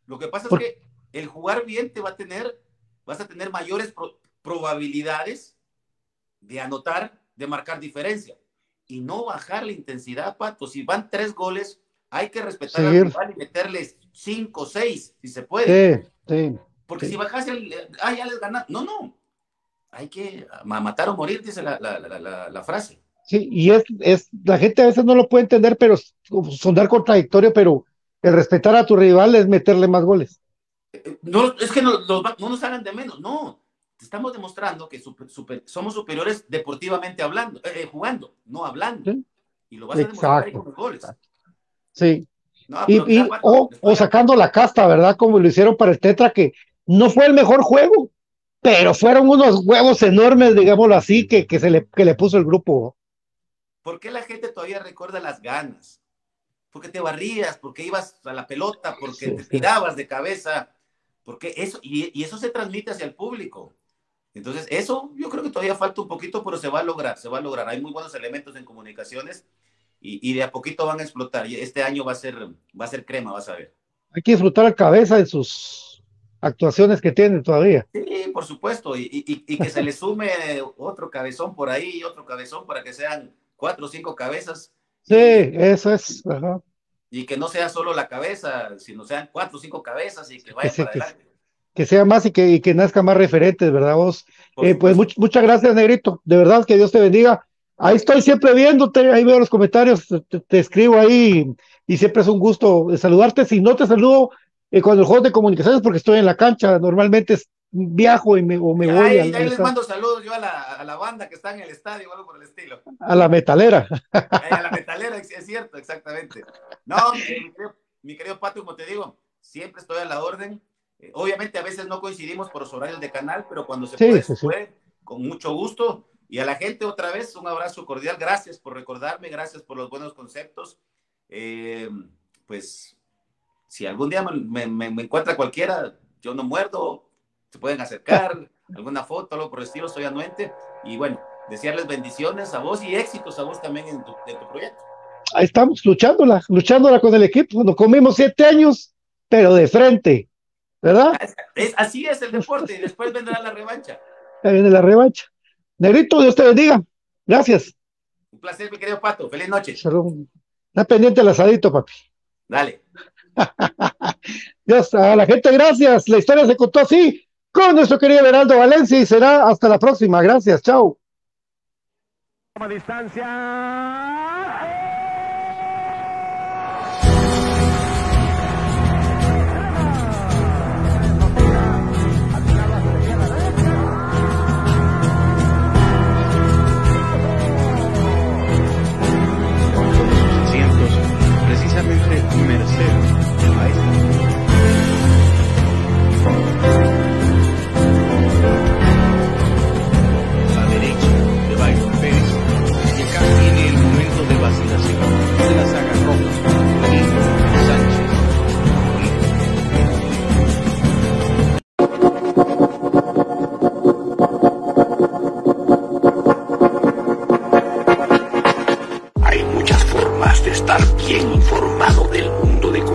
Lo que pasa es que el jugar bien te va a tener, vas a tener mayores probabilidades de anotar, de marcar diferencia. Y no bajar la intensidad, Pato. Si van tres goles, hay que respetar al rival y meterles cinco, seis, si se puede. Sí, sí, Porque si bajas el, ah, ya les ganan. No, no. Hay que matar o morir, dice la, la, la, la frase. Sí, y es, es, la gente a veces no lo puede entender, pero sonar contradictorio, pero el respetar a tu rival es meterle más goles. No, es que no, no nos hagan de menos, no. Estamos demostrando que somos superiores deportivamente hablando, eh, eh, jugando, no hablando. Y lo vas a demostrar con los goles. Sí. y, o, o, sacando la casta, ¿verdad? Como lo hicieron para el Tetra, que no fue el mejor juego, pero fueron unos huevos enormes, digámoslo así, que, que se le, que le puso el grupo. ¿Por qué la gente todavía recuerda las ganas? Porque te barrías, porque ibas a la pelota, porque te tirabas de cabeza, porque eso, y, eso se transmite hacia el público. Entonces, eso yo creo que todavía falta un poquito, pero se va a lograr, se va a lograr. Hay muy buenos elementos en comunicaciones y, de a poquito van a explotar. Y este año va a ser, va a ser crema, vas a ver. Hay que disfrutar la cabeza de sus actuaciones que tienen todavía. Sí, por supuesto, y, y que se le sume otro cabezón por ahí y otro cabezón para que sean cuatro o cinco cabezas. Sí, eso es. Y que no sea solo la cabeza, sino sean cuatro o cinco cabezas y que vaya para adelante. Que sea más y que, y que nazca más referentes, ¿verdad vos? Eh, pues muchas gracias, Negrito. De verdad, que Dios te bendiga. Ahí estoy siempre viéndote, ahí veo los comentarios, te, escribo ahí y siempre es un gusto saludarte. Si no te saludo eh, cuando el juego de comunicaciones, porque estoy en la cancha, normalmente viajo y me, o me voy. Ahí, les mando saludos yo a la, a la, banda que está en el estadio o algo por el estilo. A la metalera. a la metalera, es cierto, exactamente. No, mi querido, Pato, como te digo, siempre estoy a la orden. Eh, obviamente a veces no coincidimos por los horarios de canal, pero cuando se puede, se puede, con mucho gusto. Y a la gente otra vez un abrazo cordial. Gracias por recordarme, gracias por los buenos conceptos. Eh, pues si algún día me, me, me encuentra cualquiera, yo no muerdo, se pueden acercar, alguna foto, algo por el estilo, soy anuente. Y bueno, desearles bendiciones a vos y éxitos a vos también en tu, proyecto. Ahí estamos, luchándola, luchándola con el equipo. Nos comimos siete años, pero de frente, ¿verdad? Es, así es el deporte y después vendrá la revancha. Ahí viene la revancha. Negrito, Dios te bendiga. Gracias. Un placer, mi querido Pato. Feliz noche. Está pendiente el asadito, papi. Dale. Dios, a la gente, gracias. La historia se contó así con nuestro querido Beraldo Valencia y será hasta la próxima. Gracias, chao. distancia. bien informado del mundo de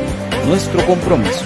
nuestro compromiso.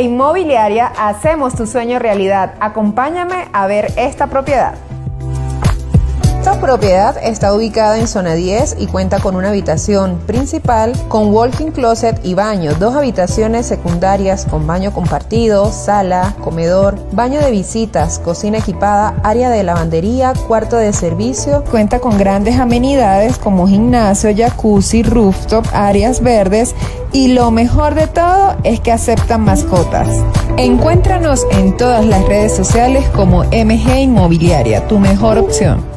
Inmobiliaria hacemos tu sueño realidad. Acompáñame a ver esta propiedad. Esta propiedad está ubicada en zona 10 y cuenta con una habitación principal con walking closet y baño, dos habitaciones secundarias con baño compartido, sala, comedor, baño de visitas, cocina equipada, área de lavandería, cuarto de servicio. Cuenta con grandes amenidades como gimnasio, jacuzzi, rooftop, áreas verdes y lo mejor de todo es que aceptan mascotas. Encuéntranos en todas las redes sociales como MG Inmobiliaria, tu mejor opción.